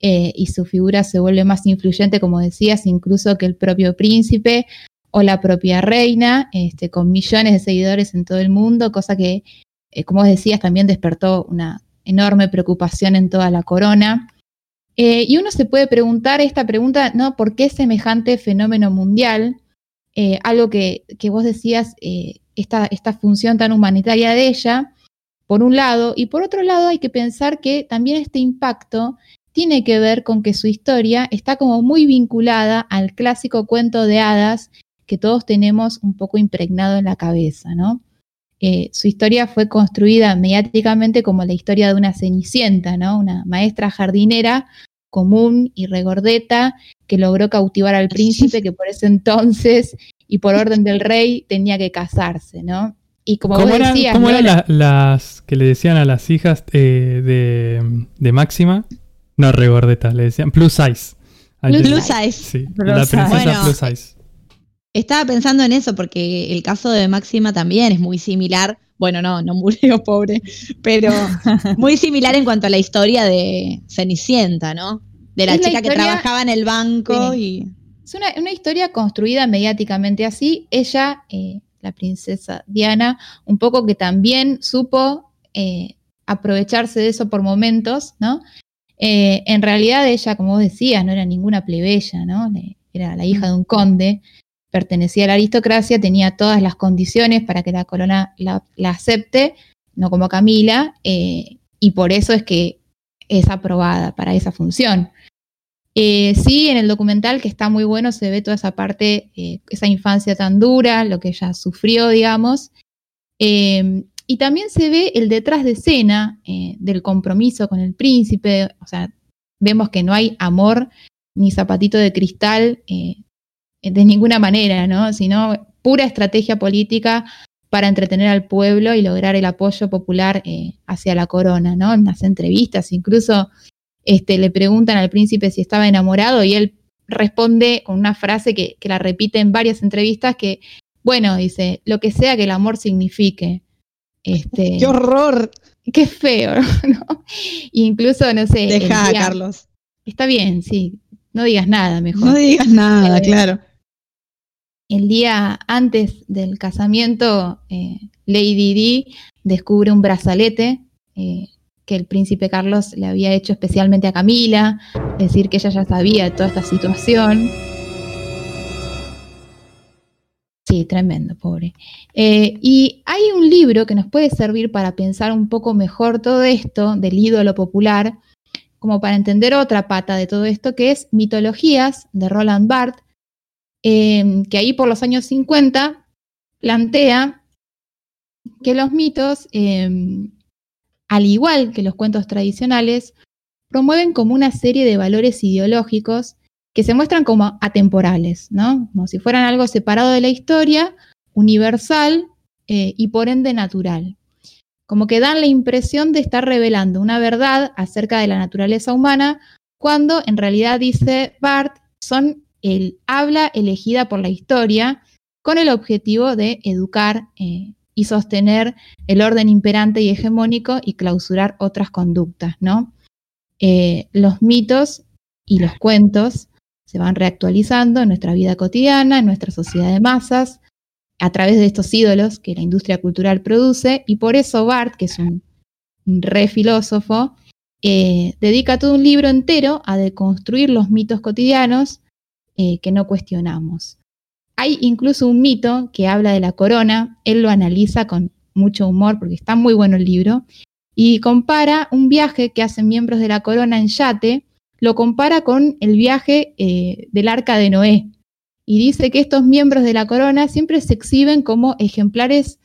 eh, y su figura se vuelve más influyente, como decías, incluso que el propio príncipe o la propia reina, este, con millones de seguidores en todo el mundo, cosa que, eh, como decías, también despertó una enorme preocupación en toda la corona. Eh, y uno se puede preguntar esta pregunta, ¿no? ¿Por qué semejante fenómeno mundial? Algo que, que vos decías, esta, esta función tan humanitaria de ella, por un lado, y por otro lado hay que pensar que también este impacto tiene que ver con que su historia está como muy vinculada al clásico cuento de hadas que todos tenemos un poco impregnado en la cabeza, ¿no? eh, su historia fue construida mediáticamente como la historia de una cenicienta, ¿no? Una maestra jardinera común y regordeta que logró cautivar al príncipe que por ese entonces y por orden del rey tenía que casarse, ¿no? Y como ¿Cómo vos eran, decías, cómo ¿no? eran la- las que le decían a las hijas eh, de, de Máxima? No, regordeta, le decían plus size. Plus size. Sí, Plus la princesa Bueno, plus size. Estaba pensando en eso porque el caso de Máxima también es muy similar. Bueno, no, no murió pobre, pero muy similar en cuanto a la historia de Cenicienta, ¿no? De la Es la chica que trabajaba en el banco y Es una, una historia construida mediáticamente así. Ella, eh, la princesa Diana, un poco que también supo eh, aprovecharse de eso por momentos, ¿no? Eh, en realidad ella, como vos decías, no era ninguna plebeya, ¿no? Era la hija de un conde, pertenecía a la aristocracia, tenía todas las condiciones para que la corona la, la acepte, no como Camila, eh, y por eso es que es aprobada para esa función. Eh, sí, en el documental, que está muy bueno, se ve toda esa parte, eh, esa infancia tan dura, lo que ella sufrió, digamos. Eh, y también se ve el detrás de escena eh, del compromiso con el príncipe. O sea, vemos que no hay amor ni zapatito de cristal de ninguna manera, ¿no? Sino pura estrategia política para entretener al pueblo y lograr el apoyo popular hacia la corona, ¿no? En las entrevistas, incluso este, le preguntan al príncipe si estaba enamorado y él responde con una frase que, que la repite en varias entrevistas que, bueno, dice, lo que sea que el amor signifique. Este, ¡Qué horror! qué feo, ¿no? Incluso, no sé. Deja, día- Carlos. Está bien, sí. No digas nada, mejor. No digas nada, Eh, claro. el día antes del casamiento, eh, Lady Di descubre un brazalete eh, que el príncipe Carlos le había hecho especialmente a Camila, decir, que ella ya sabía de toda esta situación. Sí, tremendo, pobre. Eh, y hay un libro que nos puede servir para pensar un poco mejor todo esto del ídolo popular, como para entender otra pata de todo esto, que es Mitologías de Roland Barthes, eh, que ahí por los años 50 plantea que los mitos, eh, al igual que los cuentos tradicionales, promueven como una serie de valores ideológicos que se muestran como atemporales, ¿no? Como si fueran algo separado de la historia, universal eh, y por ende natural. Como que dan la impresión de estar revelando una verdad acerca de la naturaleza humana, cuando en realidad, dice Barth, son el habla elegida por la historia con el objetivo de educar eh, y sostener el orden imperante y hegemónico y clausurar otras conductas, ¿no? Eh, los mitos y los cuentos se van reactualizando en nuestra vida cotidiana, en nuestra sociedad de masas, a través de estos ídolos que la industria cultural produce, y por eso Barth, que es un, un re filósofo, eh, dedica todo un libro entero a deconstruir los mitos cotidianos eh, que no cuestionamos. Hay incluso un mito que habla de la corona, él lo analiza con mucho humor porque está muy bueno el libro, y compara un viaje que hacen miembros de la corona en yate, lo compara con el viaje eh, del arca de Noé, y dice que estos miembros de la corona siempre se exhiben como ejemplares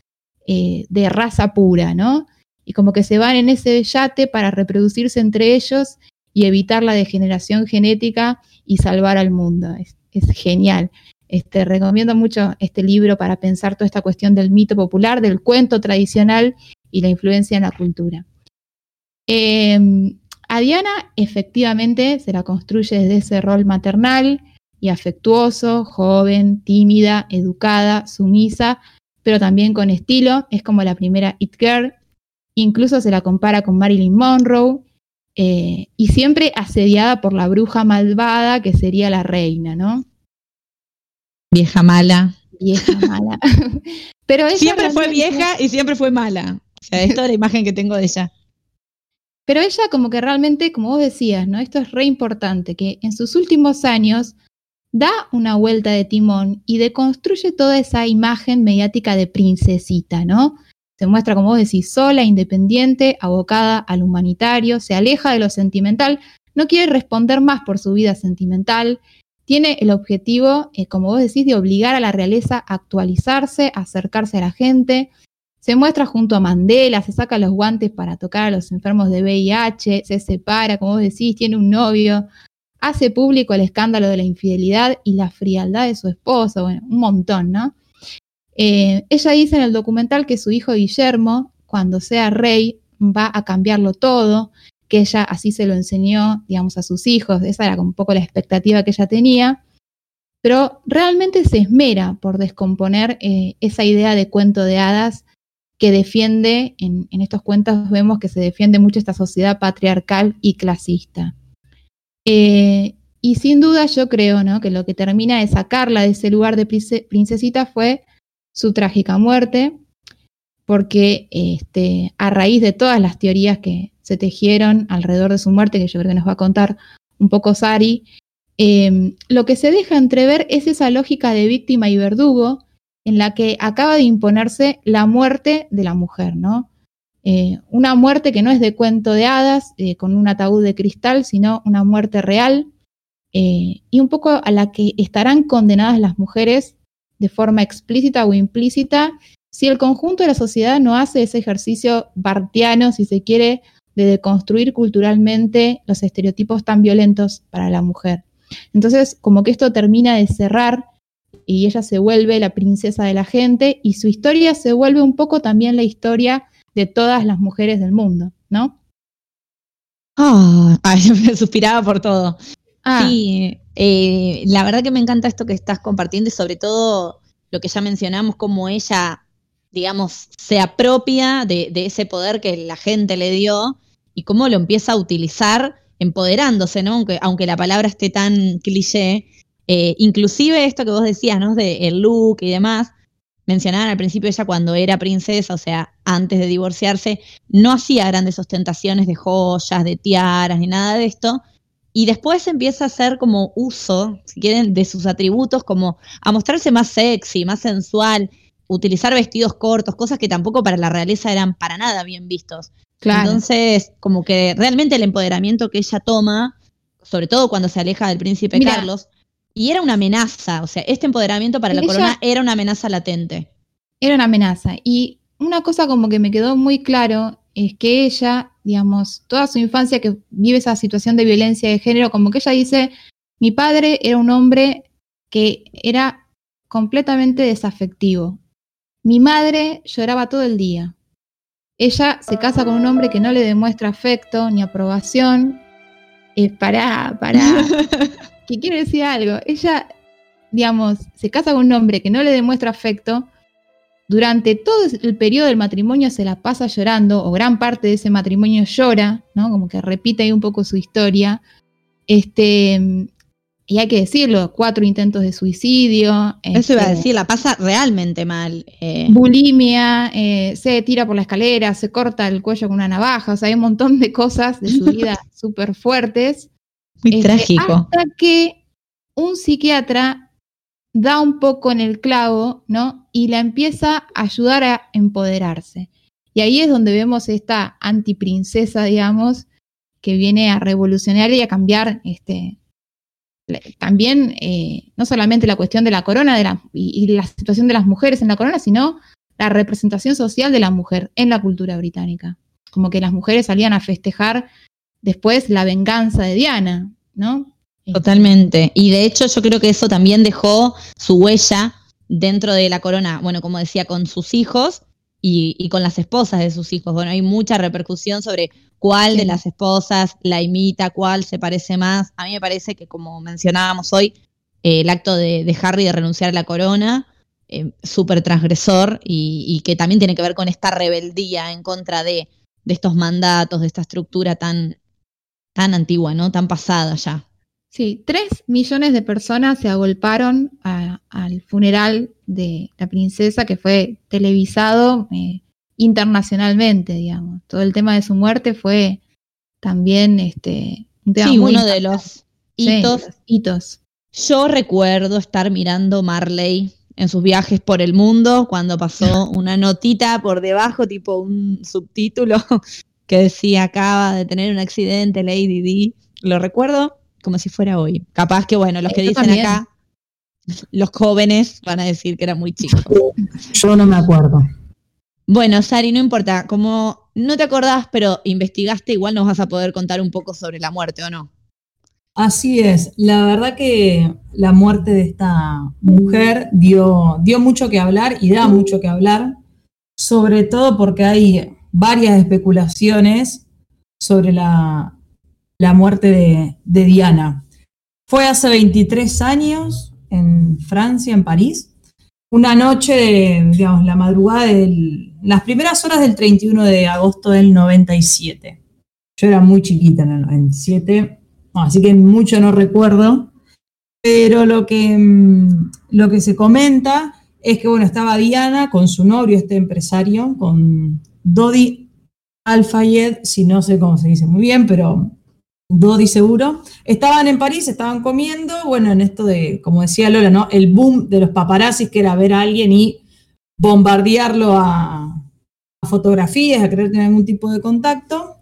eh, de raza pura, ¿no? Y como que se van en ese yate para reproducirse entre ellos y evitar la degeneración genética y salvar al mundo. Es, es genial. Este, recomiendo mucho este libro para pensar toda esta cuestión del mito popular, del cuento tradicional y la influencia en la cultura. Eh, a Diana efectivamente se la construye desde ese rol maternal y afectuoso, joven, tímida, educada, sumisa, pero también con estilo. Es como la primera It Girl. Incluso se la compara con Marilyn Monroe. eh, y siempre asediada por la bruja malvada que sería la reina, ¿no? Vieja mala. Vieja mala. pero ella Siempre fue vieja y siempre fue mala. O sea, es la imagen que tengo de ella. Pero ella como que realmente, como vos decías, ¿no? Esto es re importante, que en sus últimos años da una vuelta de timón y deconstruye toda esa imagen mediática de princesita, ¿no? Se muestra, como vos decís, sola, independiente, abocada al humanitario, se aleja de lo sentimental, no quiere responder más por su vida sentimental, tiene el objetivo, eh, como vos decís, de obligar a la realeza a actualizarse, a acercarse a la gente, Se muestra junto a Mandela, se saca los guantes para tocar a los enfermos de VIH, se separa, como vos decís, tiene un novio, hace público el escándalo de la infidelidad y la frialdad de su esposo, bueno, un montón, ¿no? Eh, ella dice en el documental que su hijo Guillermo, cuando sea rey, va a cambiarlo todo, que ella así se lo enseñó, digamos, a sus hijos, esa era un poco la expectativa que ella tenía, pero realmente se esmera por descomponer eh, esa idea de cuento de hadas que defiende, en, estos cuentos vemos que se defiende mucho esta sociedad patriarcal y clasista. Eh, y sin duda yo creo ¿no? que lo que termina de sacarla de ese lugar de princesita fue su trágica muerte, porque este, a raíz de todas las teorías que se tejieron alrededor de su muerte, que yo creo que nos va a contar un poco Sari, em, lo que se deja entrever es esa lógica de víctima y verdugo en la que acaba de imponerse la muerte de la mujer, ¿no? Eh, una muerte que no es de cuento de hadas, eh, con un ataúd de cristal, sino una muerte real, eh, y un poco a la que estarán condenadas las mujeres de forma explícita o implícita si el conjunto de la sociedad no hace ese ejercicio bartiano, si se quiere, de deconstruir culturalmente los estereotipos tan violentos para la mujer. Entonces, como que esto termina de cerrar y ella se vuelve la princesa de la gente y su historia se vuelve un poco también la historia de todas las mujeres del mundo, ¿no? Ah, me suspiraba por todo. Ah. Sí, eh, la verdad que me encanta esto que estás compartiendo y sobre todo lo que ya mencionamos, como ella digamos, se apropia de, ese poder que la gente le dio y cómo lo empieza a utilizar empoderándose, ¿no? Aunque, aunque la palabra esté tan cliché. Eh, inclusive esto que vos decías, ¿no? De el look y demás, mencionaban al principio ella cuando era princesa, o sea, antes de divorciarse, no hacía grandes ostentaciones de joyas, de tiaras, ni nada de esto. Y después empieza a hacer como uso, si quieren, de sus atributos, como a mostrarse más sexy, más sensual utilizar vestidos cortos, cosas que tampoco para la realeza eran para nada bien vistos. Entonces, como que realmente el empoderamiento que ella toma, sobre todo cuando se aleja del príncipe Carlos, y era una amenaza, o sea, este empoderamiento para la corona era una amenaza latente. Era una amenaza. Y una cosa como que me quedó muy claro es que ella, digamos, toda su infancia que vive esa situación de violencia de género, como que ella dice, mi padre era un hombre que era completamente desafectivo. Mi madre lloraba todo el día. Ella se casa con un hombre que no le demuestra afecto ni aprobación. Eh, pará, pará. ¿Qué quiere decir algo. Ella, digamos, se casa con un hombre que no le demuestra afecto. Durante todo el periodo del matrimonio se la pasa llorando, o gran parte de ese matrimonio llora, ¿no? Como que repite ahí un poco su historia. Este, y hay que decirlo, cuatro intentos de suicidio. Eso iba a este, decir, la pasa realmente mal. Eh. Bulimia, eh, se tira por la escalera, se corta el cuello con una navaja, o sea, hay un montón de cosas de su vida súper fuertes. Muy este, trágico. Hasta que un psiquiatra da un poco en el clavo, ¿no? Y la empieza a ayudar a empoderarse. Y ahí es donde vemos esta antiprincesa, digamos, que viene a revolucionar y a cambiar este, también eh, no solamente la cuestión de la corona de la, y, la situación de las mujeres en la corona, sino la representación social de la mujer en la cultura británica. Como que las mujeres salían a festejar después la venganza de Diana, ¿no? Totalmente. Y de hecho yo creo que eso también dejó su huella dentro de la corona, bueno, como decía, con sus hijos y, y con las esposas de sus hijos. Bueno, hay mucha repercusión sobre cuál de las esposas la imita, cuál se parece más. A mí me parece que, como mencionábamos hoy, eh, el acto de, Harry de renunciar a la corona, eh, súper transgresor y, que también tiene que ver con esta rebeldía en contra de, estos mandatos, de esta estructura tan, tan antigua, ¿no? Tan pasada ya. Sí, tres millones de personas se agolparon al funeral de la princesa que fue televisado. Eh, internacionalmente, digamos. Todo el tema de su muerte fue también este, un tema sí, uno de los hitos. hitos. Yo recuerdo estar mirando Marley en sus viajes por el mundo cuando pasó una notita por debajo, tipo un subtítulo que decía acaba de tener un accidente Lady D. Lo recuerdo como si fuera hoy. Capaz que, bueno, los que dicen acá, los jóvenes van a decir que era muy chico. Yo no me acuerdo. Bueno, Sari, no importa, como no te acordás, pero investigaste, igual nos vas a poder contar un poco sobre la muerte, ¿o no? Así es, la verdad que la muerte de esta mujer dio, dio mucho que hablar y da mucho que hablar, sobre todo porque hay varias especulaciones sobre la, la muerte de, Diana. Fue hace 23 años en Francia, en París, una noche, digamos, la madrugada de las primeras horas del 31 de agosto del 97. Yo era muy chiquita en el 97, así que mucho no recuerdo, pero lo que, mm, lo que se comenta es que, bueno, estaba Diana con su novio, este empresario, con Dodi Al-Fayed, si no sé cómo se dice muy bien, pero Dodi seguro. Estaban en París, estaban comiendo, bueno, en esto de, como decía Lola, ¿no? El boom de los paparazzis, que era ver a alguien y bombardearlo a, fotografías, a querer tener algún tipo de contacto.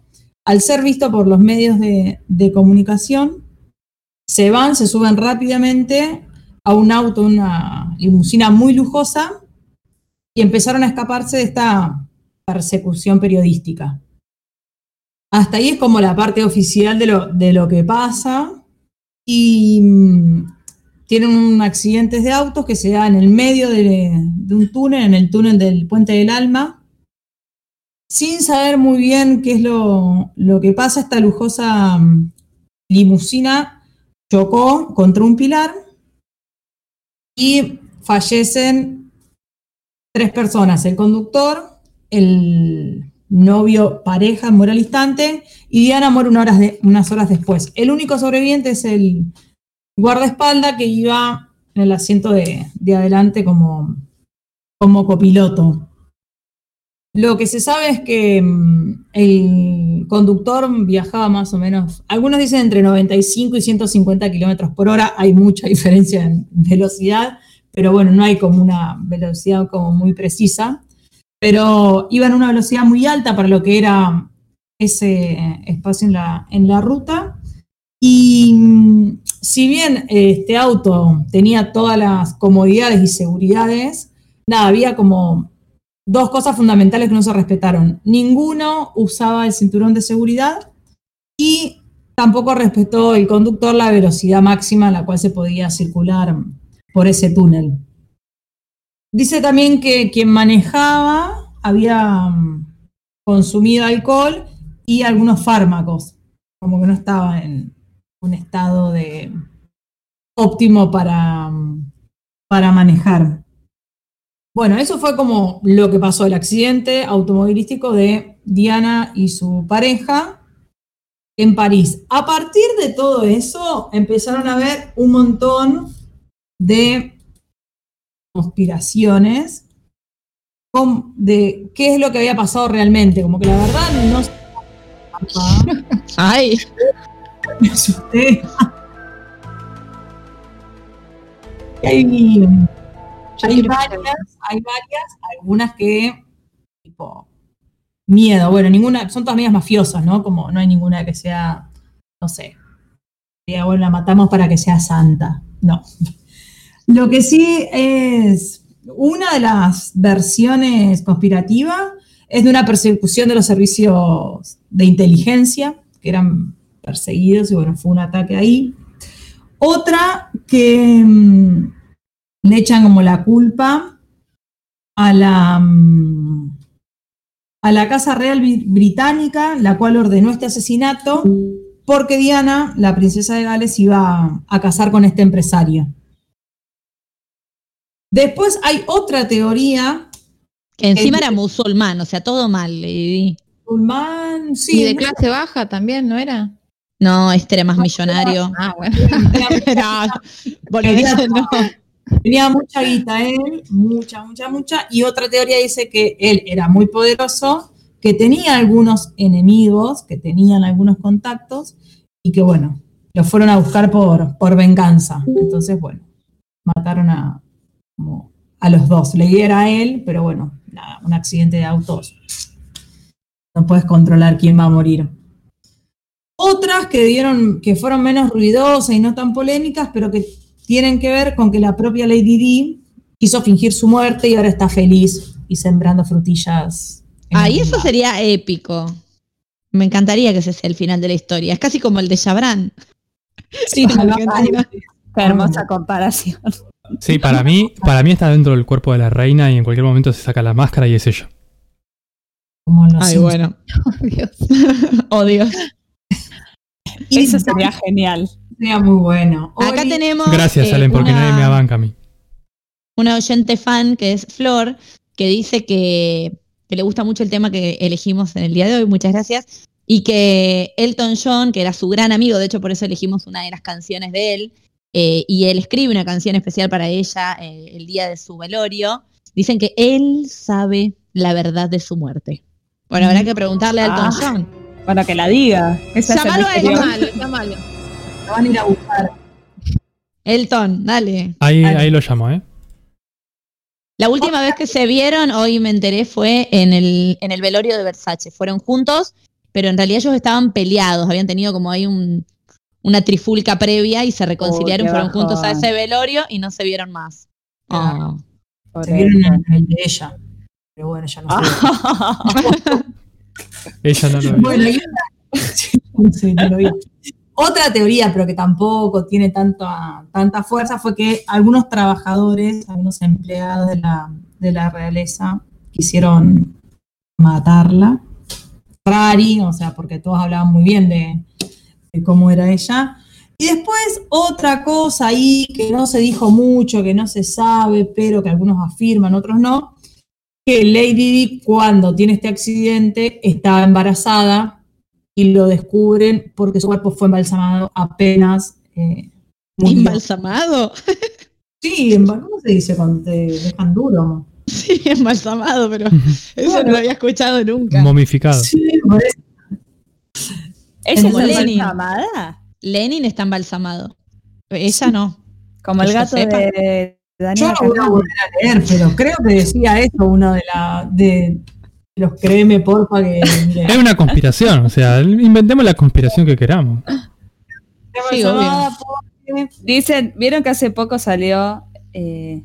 Al ser visto por los medios de, de comunicación, se van, se suben rápidamente a un auto, una limusina muy lujosa, y empezaron a escaparse de esta persecución periodística. Hasta ahí es como la parte oficial de lo, de lo que pasa. Y mm, tienen un accidente de autos que se da en el medio de, un túnel, en el túnel del Puente del Alma. Sin saber muy bien qué es lo, lo que pasa, esta lujosa mm, limusina chocó contra un pilar y fallecen tres personas, el conductor, el novio, pareja, muere al instante, y Diana muere una horas de- unas horas después. El único sobreviviente es el guardaespaldas que iba en el asiento de, de adelante como, como copiloto. Lo que se sabe es que mm, el conductor viajaba más o menos, algunos dicen entre 95 y 150 kilómetros por hora, hay mucha diferencia en velocidad, pero bueno, no hay como una velocidad como muy precisa pero iban a una velocidad muy alta para lo que era ese espacio en la, en la ruta. Y mm, si bien este auto tenía todas las comodidades y seguridades, nada, había como dos cosas fundamentales que no se respetaron. Ninguno usaba el cinturón de seguridad y tampoco respetó el conductor la velocidad máxima a la cual se podía circular por ese túnel. Dice también que quien manejaba había mm, consumido alcohol y algunos fármacos, como que no estaba en un estado de óptimo para, mm, para manejar. Bueno, eso fue como lo que pasó, el accidente automovilístico de Diana y su pareja en París. A partir de todo eso, empezaron a ver un montón de conspiraciones con- de qué es lo que había pasado realmente. Como que la verdad no sé. Ay, Me asusté. Hay, hay varias, hay varias, algunas que tipo miedo. Bueno, ninguna, son todas medias mafiosas, ¿no? Como no hay ninguna que sea, no sé. bueno, la matamos para que sea santa. No. Lo que sí es una de las versiones conspirativas es de una persecución de los servicios de inteligencia que eran perseguidos y bueno, fue un ataque ahí. Otra que mm, le echan como la culpa a la, mm, a la Casa Real Bri- Británica, la cual ordenó este asesinato porque Diana, la princesa de Gales, iba a casar con este empresario. Después hay otra teoría, que encima era musulmán, o sea, todo mal. Lady. musulmán, sí, y de clase baja también, ¿no era? No, este era más millonario. Ah, bueno. no, boludeces, no. Tenía mucha guita él, mucha, mucha, mucha. Y otra teoría dice que él era muy poderoso, que tenía algunos enemigos, que tenían algunos contactos y que, bueno, lo fueron a buscar por, por venganza. Entonces, bueno, mataron a, como a los dos. Le era a él, pero bueno, nada, un accidente de autos. No puedes controlar quién va a morir. Otras que dieron, que fueron menos ruidosas y no tan polémicas, pero que tienen que ver con que la propia Lady Di quiso fingir su muerte y ahora está feliz y sembrando frutillas. Ahí eso sería épico. Me encantaría que ese sea el final de la historia. Es casi como el de Chabran. Sí. Qué hermosa comparación. Sí, para mí, para mí está dentro del cuerpo de la reina y en cualquier momento se saca la máscara y es ella. como los Ay, bueno. Dios. Oh, Dios. Y Eso sería genial. sería muy bueno. Acá Oli- tenemos. Gracias, eh, Allen, porque una- nadie me abanca a mí. una oyente fan que es Flor, que dice que, que le gusta mucho el tema que elegimos en el día de hoy, muchas gracias, y que Elton John, que era su gran amigo, de hecho por eso elegimos una de las canciones de él, eh, y él escribe una canción especial para ella eh, el día de su velorio, dicen que él sabe la verdad de su muerte. Bueno, habrá que preguntarle a Elton Ah. John. Bueno, que la diga. Llámalo a él, llámalo. Está malo. Lo van a ir a buscar. Elton, dale. Ahí, ahí lo llamo, ¿eh? La última vez que se vieron, hoy me enteré, fue en el, en el velorio de Versace. Fueron juntos, pero en realidad ellos estaban peleados. Habían tenido como ahí un, una trifulca previa y se reconciliaron. qué fueron juntos a ese velorio y no se vieron más. Oh. Se vieron en el de ella. Pero bueno, ya no sé. Ah. Ella no lo vio. Bueno, y otra, Sí, no lo vi. Otra teoría, pero que tampoco tiene tanta, tanta fuerza, fue que algunos trabajadores, algunos empleados de la, de la realeza quisieron matarla. Rari, o sea, porque todos hablaban muy bien de, de cómo era ella. Y después otra cosa ahí que no se dijo mucho, que no se sabe, pero que algunos afirman, otros no, que Lady Di cuando tiene este accidente estaba embarazada y lo descubren porque su cuerpo fue embalsamado apenas eh. ¿Embalsamado? Sí, ¿cómo se dice cuando te dejan duro? Sí, embalsamado, pero eso no lo había escuchado nunca. Momificado. Sí, por eso. ¿Ella está Lenin. embalsamada? Lenin está embalsamado. Ella no. Como el yo gato sepa. de Yo Daniel lo voy a volver a leer, pero creo que decía eso uno de, la, de los créeme, porfa, que Es una conspiración, o sea, inventemos la conspiración que queramos. Sí, Dicen, ¿vieron que hace poco salió eh,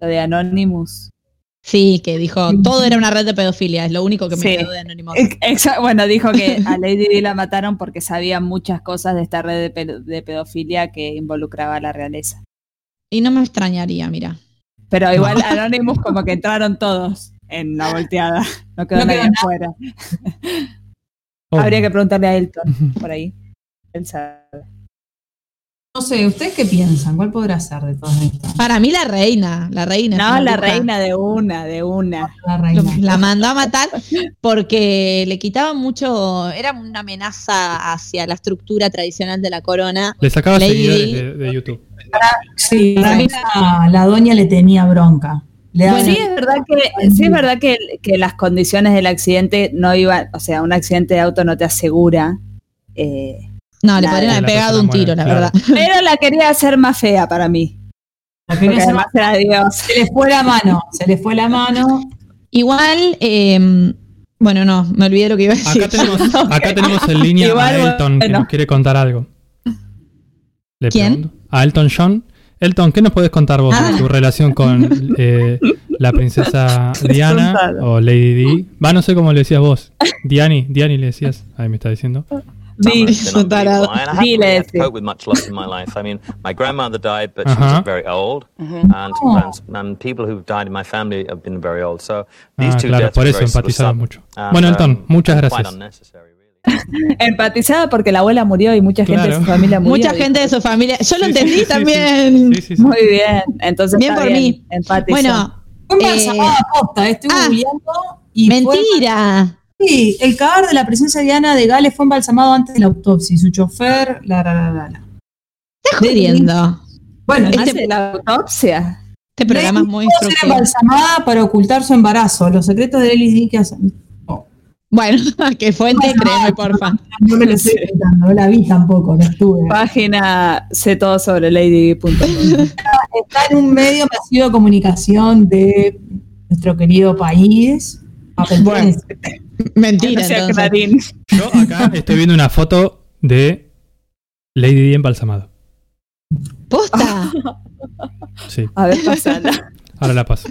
lo de Anonymous? Sí, que dijo, todo era una red de pedofilia, es lo único que me Sí. quedó de exa- Bueno, dijo que a Lady Di la mataron porque sabía muchas cosas de esta red de, pe- de pedofilia que involucraba a la realeza. Y no me extrañaría, mira. Pero igual Anonymous como que entraron todos en la volteada. No quedó No nadie afuera. Oh. Habría que preguntarle a Elton por ahí. Él sabe. No sé, ¿ustedes qué piensan? ¿Cuál podrá ser de todas estas? Para mí la reina, la reina. No, la bruja, reina de una, de una. La reina. La mandó a matar porque le quitaba mucho, era una amenaza hacia la estructura tradicional de la corona. Le sacaba Lady seguidores de, de YouTube. Sí, para mí la, la doña le tenía bronca. Le daba- sí, es verdad que, sí es verdad que, que las condiciones del accidente no iban, o sea, un accidente de auto no te asegura. eh, No, le podrían haber pegado un tiro, la claro. verdad. pero la quería hacer más fea para mí. la quería hacer- además era Dios. se le fue la mano, se le fue la mano. Igual, eh, bueno, no, me olvidé lo que iba a decir. Acá tenemos, acá tenemos en línea Igual, a Elton que nos quiere contar algo. Le ¿Quién? pregunto. A Elton John. Elton, ¿qué nos puedes contar vos Ah. de tu relación con eh, la princesa Diana o Lady Di? Va, no sé cómo le decías vos. Diani, Diani le decías. Ahí me está diciendo. Tarado. Dile cope with much loss in my life. I mean, my grandmother died, but she Uh-huh. was very old, and, and and people who've died in my family have been very old. So these Ah, two claro, deaths por were eso empatizaba sudden. mucho. And, Bueno, um, Elton, muchas quite gracias. Empatizada porque la abuela murió y mucha gente de su familia murió. Mucha gente de su familia. Yo lo Sí, entendí sí, también. Sí, sí, sí. Muy bien, entonces Bien por mí. empatizó. Bueno, Eh, posta, estuve ah, googleando y fue- mentira. Sí, el cadáver de la presencia de Diana de Gales fue embalsamado antes de la autopsia. Su chofer, la, la, la, la, la. Estás jodiendo. Bueno, Este- Hace la autopsia. Este programa es muy pudo ser embalsamada para ocultar su embarazo. Los secretos de Lily Di que hacen. Oh, Bueno, que fuente, créeme, porfa. no me lo estoy inventando, no la vi tampoco, no estuve. Página sé todo sobre lady.com. Está en un medio masivo de comunicación de nuestro querido país. Bueno. Mentira, No sea entonces. Clarín. Yo acá estoy viendo una foto de Lady Di embalsamado. ¿Posta? Sí. A ver, pasala. Ahora la paso.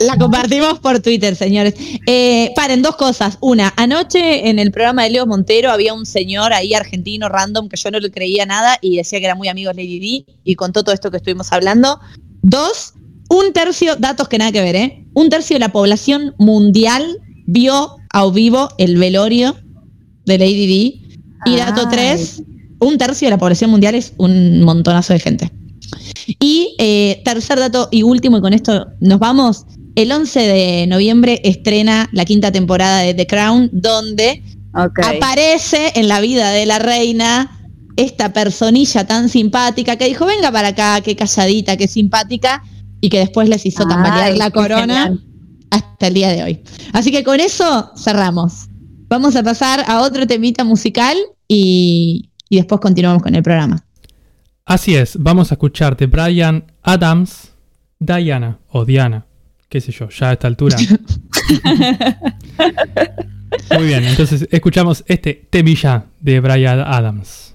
La compartimos por Twitter, señores. Eh, paren, dos cosas. Una, anoche en el programa de Leo Montero había un señor ahí argentino random que yo no le creía nada y decía que era muy amigo de Lady D y contó todo esto que estuvimos hablando. Dos, un tercio, datos que nada que ver, ¿eh? Un tercio de la población mundial vio a vivo el velorio de Lady D. Y dato Ay. tres, un tercio de la población mundial es un montonazo de gente. Y eh, tercer dato y último, y con esto nos vamos. El 11 de noviembre estrena la quinta temporada de The Crown, donde aparece en la vida de la reina esta personilla tan simpática que dijo, venga para acá, qué calladita, qué simpática, y que después les hizo tambalear Ay, la corona genial. Hasta el día de hoy. Así que con eso cerramos. Vamos a pasar a otro temita musical y, y después continuamos con el programa. Así es, vamos a escuchar de Brian Adams, Diana o Diana, qué sé yo, ya a esta altura. Muy bien, entonces escuchamos este temilla de Brian Adams.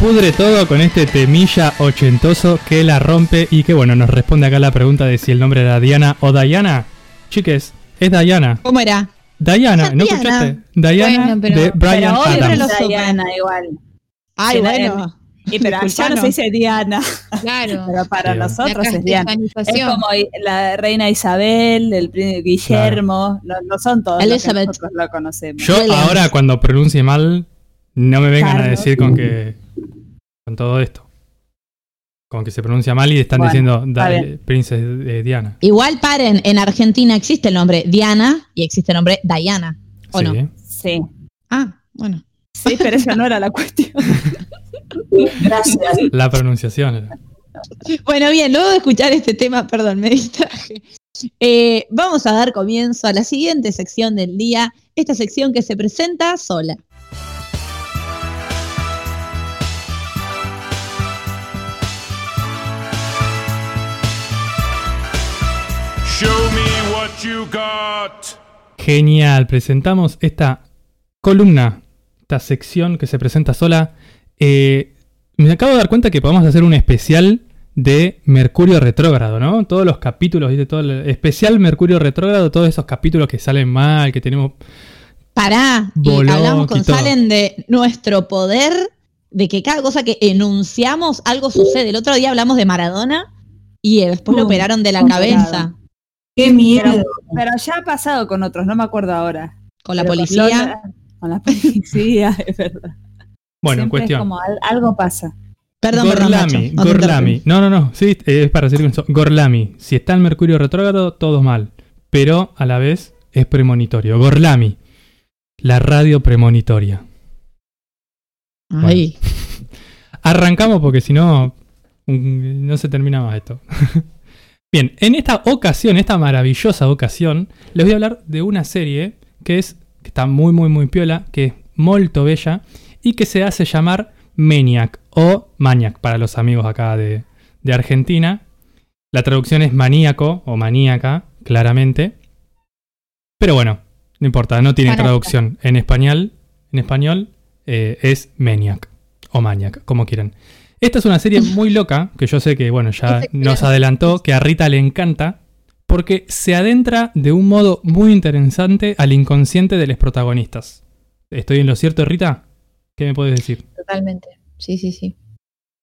Pudre todo con este temilla ochentoso que la rompe y que bueno, nos responde acá la pregunta de si el nombre era Diana o Diana. Chiques, es Diana. ¿Cómo era? Diana, ¿no Diana. escuchaste? Diana Bueno, pero- de Brian pero Adams. lo supe. Diana igual. Ay, Sí, bueno. Y pero allá no se dice Diana, Claro. pero para Sí, nosotros es Diana. Es como la reina Isabel, el príncipe Guillermo, no, no son todos los que Elizabeth. nosotros lo conocemos. Yo ahora cuando pronuncie mal, no me vengan a decir con que con todo esto. Con que se pronuncia mal y están Bueno, diciendo da-. Princess eh, Diana. Igual paren, en Argentina existe el nombre Diana y existe el nombre Diana. ¿O Sí. no? Sí, Ah, bueno. sí, pero esa no era la cuestión. Gracias. La pronunciación era. Bueno, bien, luego de escuchar este tema, perdón, me distraje. Eh, vamos a dar comienzo a la siguiente sección del día, esta sección que se presenta sola. Genial, presentamos esta columna, esta sección que se presenta sola. Eh, me acabo de dar cuenta que podemos hacer un especial de Mercurio retrógrado, ¿no? Todos los capítulos, ¿viste? Todo el especial Mercurio retrógrado, todos esos capítulos que salen mal, que tenemos... Pará, y Bolón hablamos y con todo. Salen de nuestro poder, de que cada cosa que enunciamos, algo sucede. El otro día hablamos de Maradona y después lo operaron de la cabeza Qué miedo. Pero, pero ya ha pasado con otros, no me acuerdo ahora. con la Pero policía. Lola- Con la policía, es verdad. Bueno, en Siempre es cuestión. como al- algo pasa. Perdón, perdón, Gorlami, te Gorlami. No, no, no. Sí, eh, es para decir con eso. Gorlami. Si está en Mercurio retrógrado, todo mal. Pero a la vez es premonitorio. Gorlami. La radio premonitoria. Ay. Arrancamos porque si no, no se termina más esto. Bien, en esta ocasión, esta maravillosa ocasión, les voy a hablar de una serie que es que está muy, muy, muy piola, que es molto bella y que se hace llamar Maniac o Maniac para los amigos acá de, de Argentina. La traducción es maníaco o maníaca, claramente. Pero bueno, no importa, no tiene traducción. En español, en español eh, es Maniac o Maniac, como quieran. Esta es una serie muy loca, que yo sé que, bueno, ya nos adelantó, que a Rita le encanta, porque se adentra de un modo muy interesante al inconsciente de los protagonistas. ¿Estoy en lo cierto, Rita? ¿Qué me puedes decir? Totalmente. Sí, sí, sí.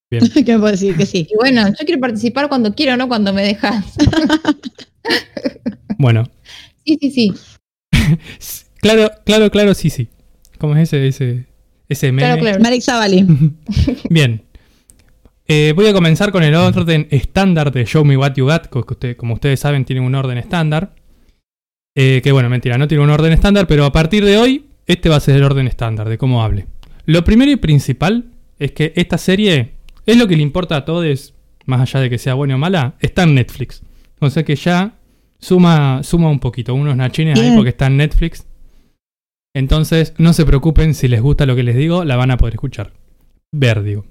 Bien. ¿Qué me puedo decir? Que sí. Y bueno, yo quiero participar cuando quiero, no cuando me dejas. Bueno, Sí, sí, sí. claro, claro, claro, sí, sí. ¿Cómo es ese, ese, ese meme? Claro, claro. Marix Zavali. Bien. Eh, voy a comenzar con el orden estándar de Show Me What You Got, que usted- como ustedes saben tiene un orden estándar. Eh, que bueno, mentira, no tiene un orden estándar, pero a partir de hoy, este va a ser el orden estándar de cómo hable. Lo primero y principal es que esta serie es lo que le importa a todos, más allá de que sea buena o mala, está en Netflix. O sea que ya suma, suma un poquito, unos nachines ahí porque está en Netflix. Entonces, no se preocupen, si les gusta lo que les digo, la van a poder escuchar. Ver, digo.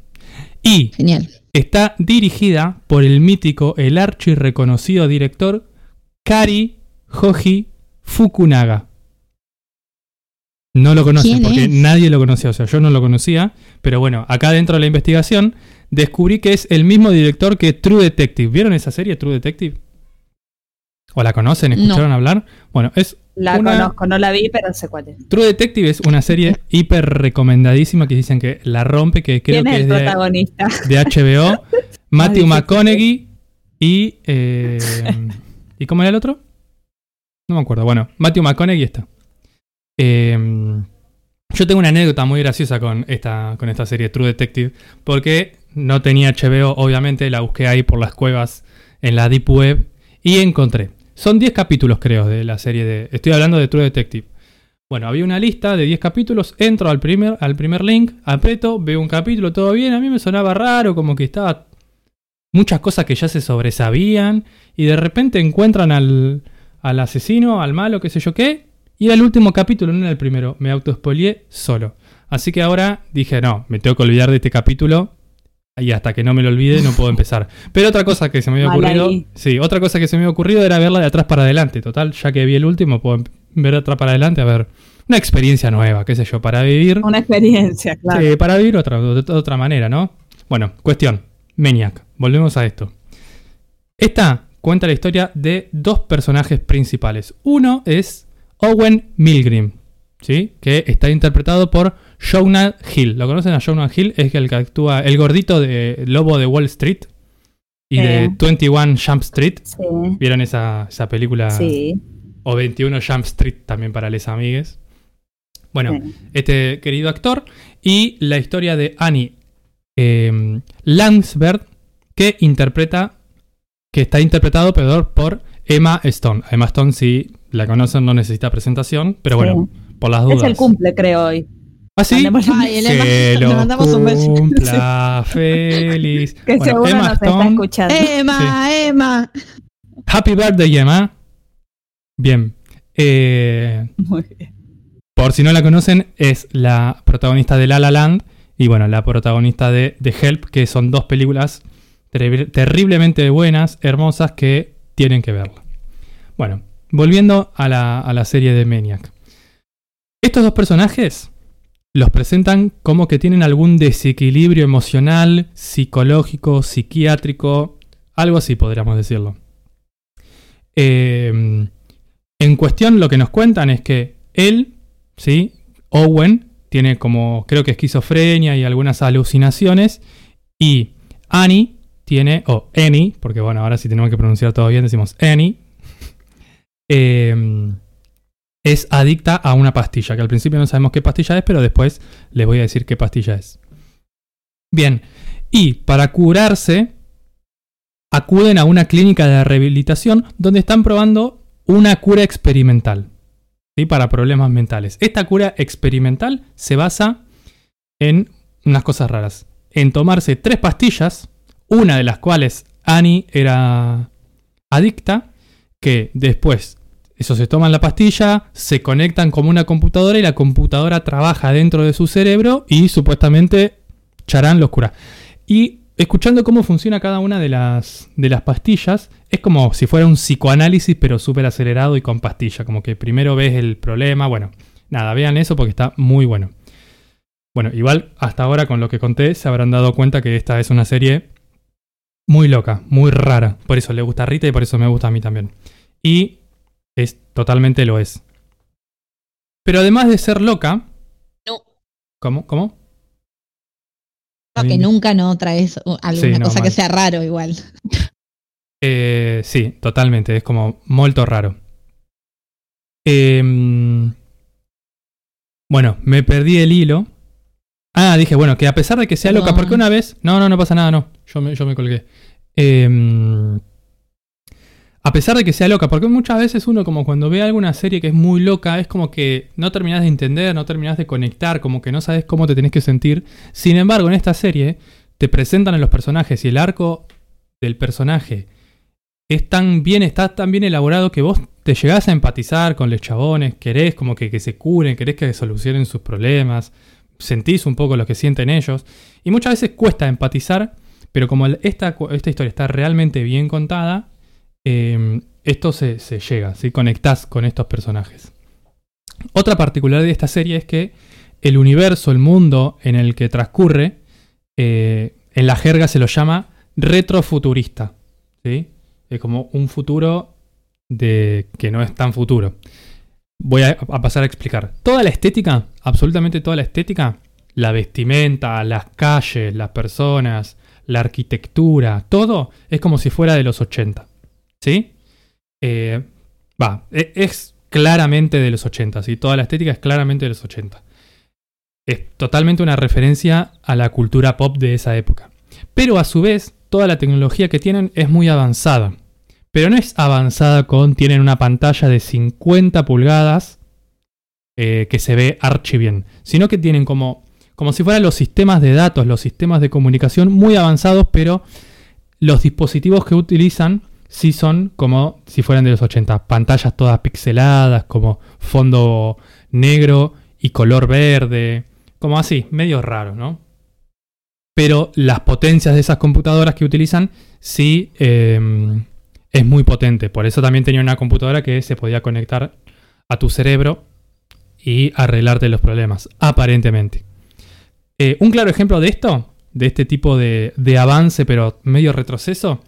Y Genial. está dirigida por el mítico, el archi reconocido director Kari Hoji Fukunaga. No lo conocen ¿Quién porque es? nadie lo conocía, o sea, yo no lo conocía, pero bueno, acá dentro de la investigación descubrí que es el mismo director que True Detective. ¿Vieron esa serie True Detective? ¿O la conocen? ¿Escucharon hablar? Bueno, es La Una- conozco, no la vi, pero sé cuál es. True Detective es una serie hiper recomendadísima que dicen que la rompe, que creo ¿Quién que es es el de, protagonista? de HBO, Matthew. McConaughey y. eh, ¿Y cómo era el otro? No me acuerdo. Bueno, Matthew McConaughey está. Eh, yo tengo una anécdota muy graciosa con esta, con esta serie True Detective, porque no tenía HBO, obviamente, la busqué ahí por las cuevas en la Deep Web y encontré. Son 10 capítulos, creo, de la serie de. Estoy hablando de True Detective. Bueno, había una lista de 10 capítulos, entro al primer, al primer link, aprieto, veo un capítulo, todo bien, a mí me sonaba raro, como que estaba muchas cosas que ya se sobresabían, y de repente encuentran al, al asesino, al malo, qué sé yo qué, y era el último capítulo, no era el primero, me autospoileé solo. Así que ahora dije, no, me tengo que olvidar de este capítulo, y hasta que no me lo olvide no puedo empezar. Pero otra cosa que se me había ocurrido, sí, otra cosa que se me había ocurrido era verla de atrás para adelante, total, ya que vi el último, puedo ver de atrás para adelante a ver una experiencia nueva, qué sé yo, para vivir. Una experiencia, claro. Sí, para vivir otra, de, de otra manera, ¿no? Bueno, cuestión. Maniac. Volvemos a esto. Esta cuenta la historia de dos personajes principales. Uno es Owen Milgrim, ¿sí? que está interpretado por Jonah Hill. ¿Lo conocen a Jonah Hill? Es el que actúa, el gordito de Lobo de Wall Street y de 21 Jump Street. Sí. ¿Vieron esa, esa película? Sí. O 21 Jump Street también para les amigues. Bueno, este querido actor y la historia de Annie eh, Lansberg que interpreta, que está interpretado perdón, por Emma Stone. Emma Stone, si la conocen, no necesita presentación, pero bueno, por las dudas. Es el cumple, creo, hoy. ¿Ah, sí? Ay, Que le lo mandamos un beso. cumpla feliz. Que Bueno, seguro Emma nos está Stone, escuchando. Emma, Emma. Happy birthday, Emma. Bien. Eh, Muy bien. Por si no la conocen, es la protagonista de La La Land y bueno, la protagonista de The Help, que son dos películas terri- terriblemente buenas, hermosas, que tienen que verla. Bueno, volviendo a la, a la serie de Maniac. Estos dos personajes los presentan como que tienen algún desequilibrio emocional, psicológico, psiquiátrico, algo así podríamos decirlo. Eh, en cuestión lo que nos cuentan es que él ¿sí? Owen tiene como, creo que esquizofrenia y algunas alucinaciones. Y Annie tiene, o Annie, porque bueno, ahora si tenemos que pronunciar todo bien, decimos Annie. eh, es adicta a una pastilla, que al principio no sabemos qué pastilla es, pero después les voy a decir qué pastilla es. Bien, y para curarse, acuden a una clínica de rehabilitación donde están probando una cura experimental. ¿sí? para problemas mentales. Esta cura experimental se basa en unas cosas raras. En tomarse tres pastillas, una de las cuales Annie era adicta, que después eso se toman la pastilla, se conectan como una computadora y la computadora trabaja dentro de su cerebro y supuestamente Charán los cura. Y escuchando cómo funciona cada una de las, de las pastillas, es como si fuera un psicoanálisis, pero súper acelerado y con pastilla. Como que primero ves el problema. Bueno, nada, vean eso porque está muy bueno. Bueno, igual hasta ahora con lo que conté se habrán dado cuenta que esta es una serie muy loca, muy rara. Por eso le gusta a Rita y por eso me gusta a mí también. Y es totalmente lo es. Pero además de ser loca. No. ¿Cómo? ¿Cómo? No, que nunca no traes alguna Sí, no, cosa mal. que sea raro igual. Eh, sí, totalmente. Es como molto raro. Em, bueno, me perdí el hilo. Ah, dije, bueno, que a pesar de que sea loca, porque una vez. No, no, no pasa nada, no. Yo me, yo me colgué. Em, a pesar de que sea loca, porque muchas veces uno, como cuando ve alguna serie que es muy loca, es como que no terminás de entender, no terminás de conectar, como que no sabes cómo te tenés que sentir. Sin embargo, en esta serie te presentan a los personajes y el arco del personaje es tan bien, está tan bien elaborado que vos te llegás a empatizar con los chabones, querés como que, que se curen, querés que solucionen sus problemas, sentís un poco lo que sienten ellos. Y muchas veces cuesta empatizar, pero como esta, esta historia está realmente bien contada, eh, esto se, llega, ¿sí? conectás con estos personajes. Otra particularidad de esta serie es que el universo, el mundo en el que transcurre, eh, en la jerga se lo llama retrofuturista. Es como un futuro de que no es tan futuro. Voy a, a pasar a explicar. Toda la estética, absolutamente toda la estética, la vestimenta, las calles, las personas, la arquitectura, todo es como si fuera de los 80. ¿Sí? Eh, Va, e- es claramente de los 80, ¿sí? Toda la estética es claramente de los 80. Es totalmente una referencia a la cultura pop de esa época. Pero a su vez, toda la tecnología que tienen es muy avanzada. Pero no es avanzada con, tienen una pantalla de 50 pulgadas eh, que se ve archi bien, sino que tienen como, como si fueran los sistemas de datos, los sistemas de comunicación muy avanzados, pero los dispositivos que utilizan sí son como si fueran de los 80. Pantallas todas pixeladas, como fondo negro y color verde, como así, medio raro, ¿no? Pero las potencias de esas computadoras que utilizan sí eh, es muy potente. Por eso también tenía una computadora que se podía conectar a tu cerebro y arreglarte los problemas, aparentemente. Eh, un claro ejemplo de esto, de este tipo de, de avance, pero medio retroceso,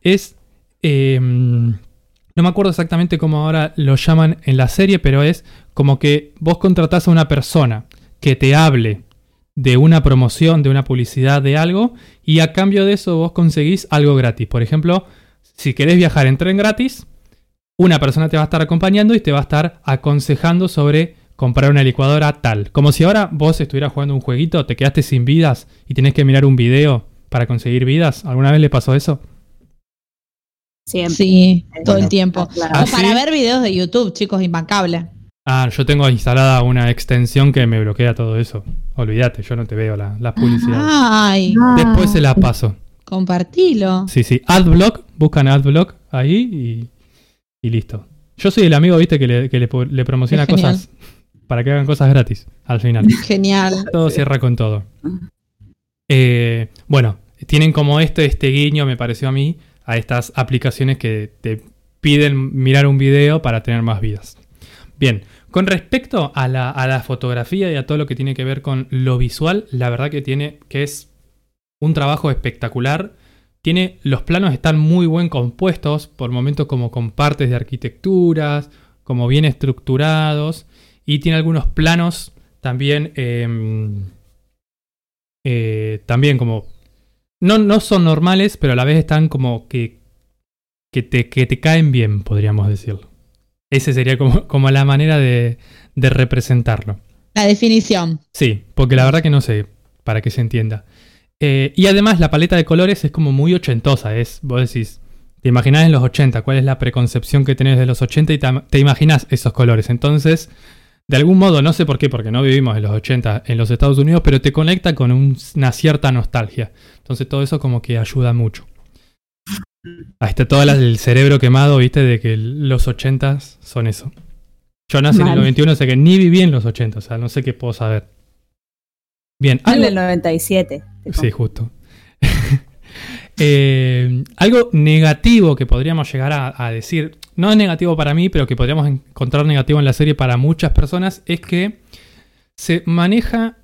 es eh, No me acuerdo exactamente cómo ahora lo llaman en la serie, pero es como que vos contratás a una persona que te hable de una promoción, de una publicidad, de algo, y a cambio de eso vos conseguís algo gratis. Por ejemplo, si querés viajar en tren gratis, una persona te va a estar acompañando y te va a estar aconsejando sobre comprar una licuadora tal. Como si ahora vos estuvieras jugando un jueguito, te quedaste sin vidas y tenés que mirar un video para conseguir vidas. ¿Alguna vez le pasó eso? Siempre. Sí, todo el tiempo. claro. O ¿Ah, para ver videos de YouTube, chicos, impecable. Ah, yo tengo instalada una extensión que me bloquea todo eso. Olvídate, yo no te veo la- las publicidades. Ay, Después se las paso. compartilo. Sí, sí. Adblock, buscan Adblock ahí y, y listo. Yo soy el amigo, viste, que le, que le, promociona cosas para que hagan cosas gratis al final. Genial. Todo cierra con todo. Eh, bueno, tienen como este, este guiño, me pareció a mí, a estas aplicaciones que te piden mirar un video para tener más vidas. Bien, con respecto a la, a la fotografía y a todo lo que tiene que ver con lo visual, la verdad que tiene que es un trabajo espectacular. Tiene, los planos están muy buen compuestos, por momentos como con partes de arquitecturas, como bien estructurados, y tiene algunos planos también, em, eh, también como, no, no son normales, pero a la vez están como que, que, te, que te caen bien, podríamos decirlo. Ese sería como, como la manera de, de representarlo. La definición. Sí, porque la verdad que no sé, para que se entienda. Eh, y además la paleta de colores es como muy ochentosa, es, vos decís, te imaginás en los 80, cuál es la preconcepción que tenés de los 80 y te, te imaginás esos colores. Entonces, de algún modo, no sé por qué, porque no vivimos en los 80 en los Estados Unidos, pero te conecta con un- una cierta nostalgia. Entonces todo eso como que ayuda mucho. Ahí está todo el cerebro quemado, viste, de que los 80 son eso. Yo nací en el Mal. 91, o sea que ni viví en los 80, o sea, no sé qué puedo saber. Bien, En el 97. Sí, justo. Eh, algo negativo que podríamos llegar a, a decir, no es negativo para mí, pero que podríamos encontrar negativo en la serie para muchas personas, es que se maneja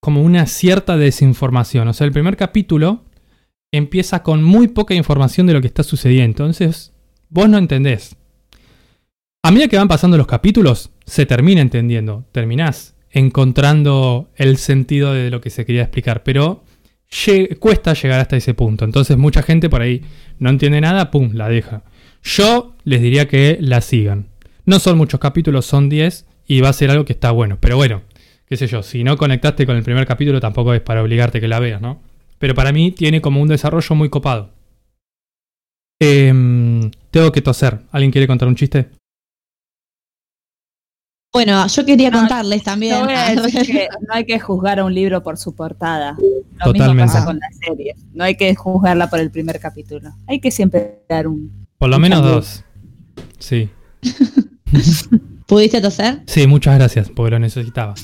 como una cierta desinformación. O sea, el primer capítulo empieza con muy poca información de lo que está sucediendo. Entonces, vos no entendés. A medida que van pasando los capítulos, se termina entendiendo. Terminás encontrando el sentido de lo que se quería explicar. Pero cuesta llegar hasta ese punto. Entonces, mucha gente por ahí no entiende nada, pum, la deja. Yo les diría que la sigan. No son muchos capítulos, son 10 y va a ser algo que está bueno. Pero bueno, qué sé yo, si no conectaste con el primer capítulo tampoco es para obligarte que la veas, ¿no? Pero para mí tiene como un desarrollo muy copado. Em, tengo que toser. ¿Alguien quiere contar un chiste? Bueno, yo quería No, contarles también. Yo voy a decir que no hay que juzgar a un libro por su portada. Lo Totalmente. mismo pasa con las series. No hay que juzgarla por el primer capítulo. Hay que siempre dar un. Por lo Un menos dos. Sí. ¿Pudiste toser? Sí, muchas gracias, porque lo necesitaba.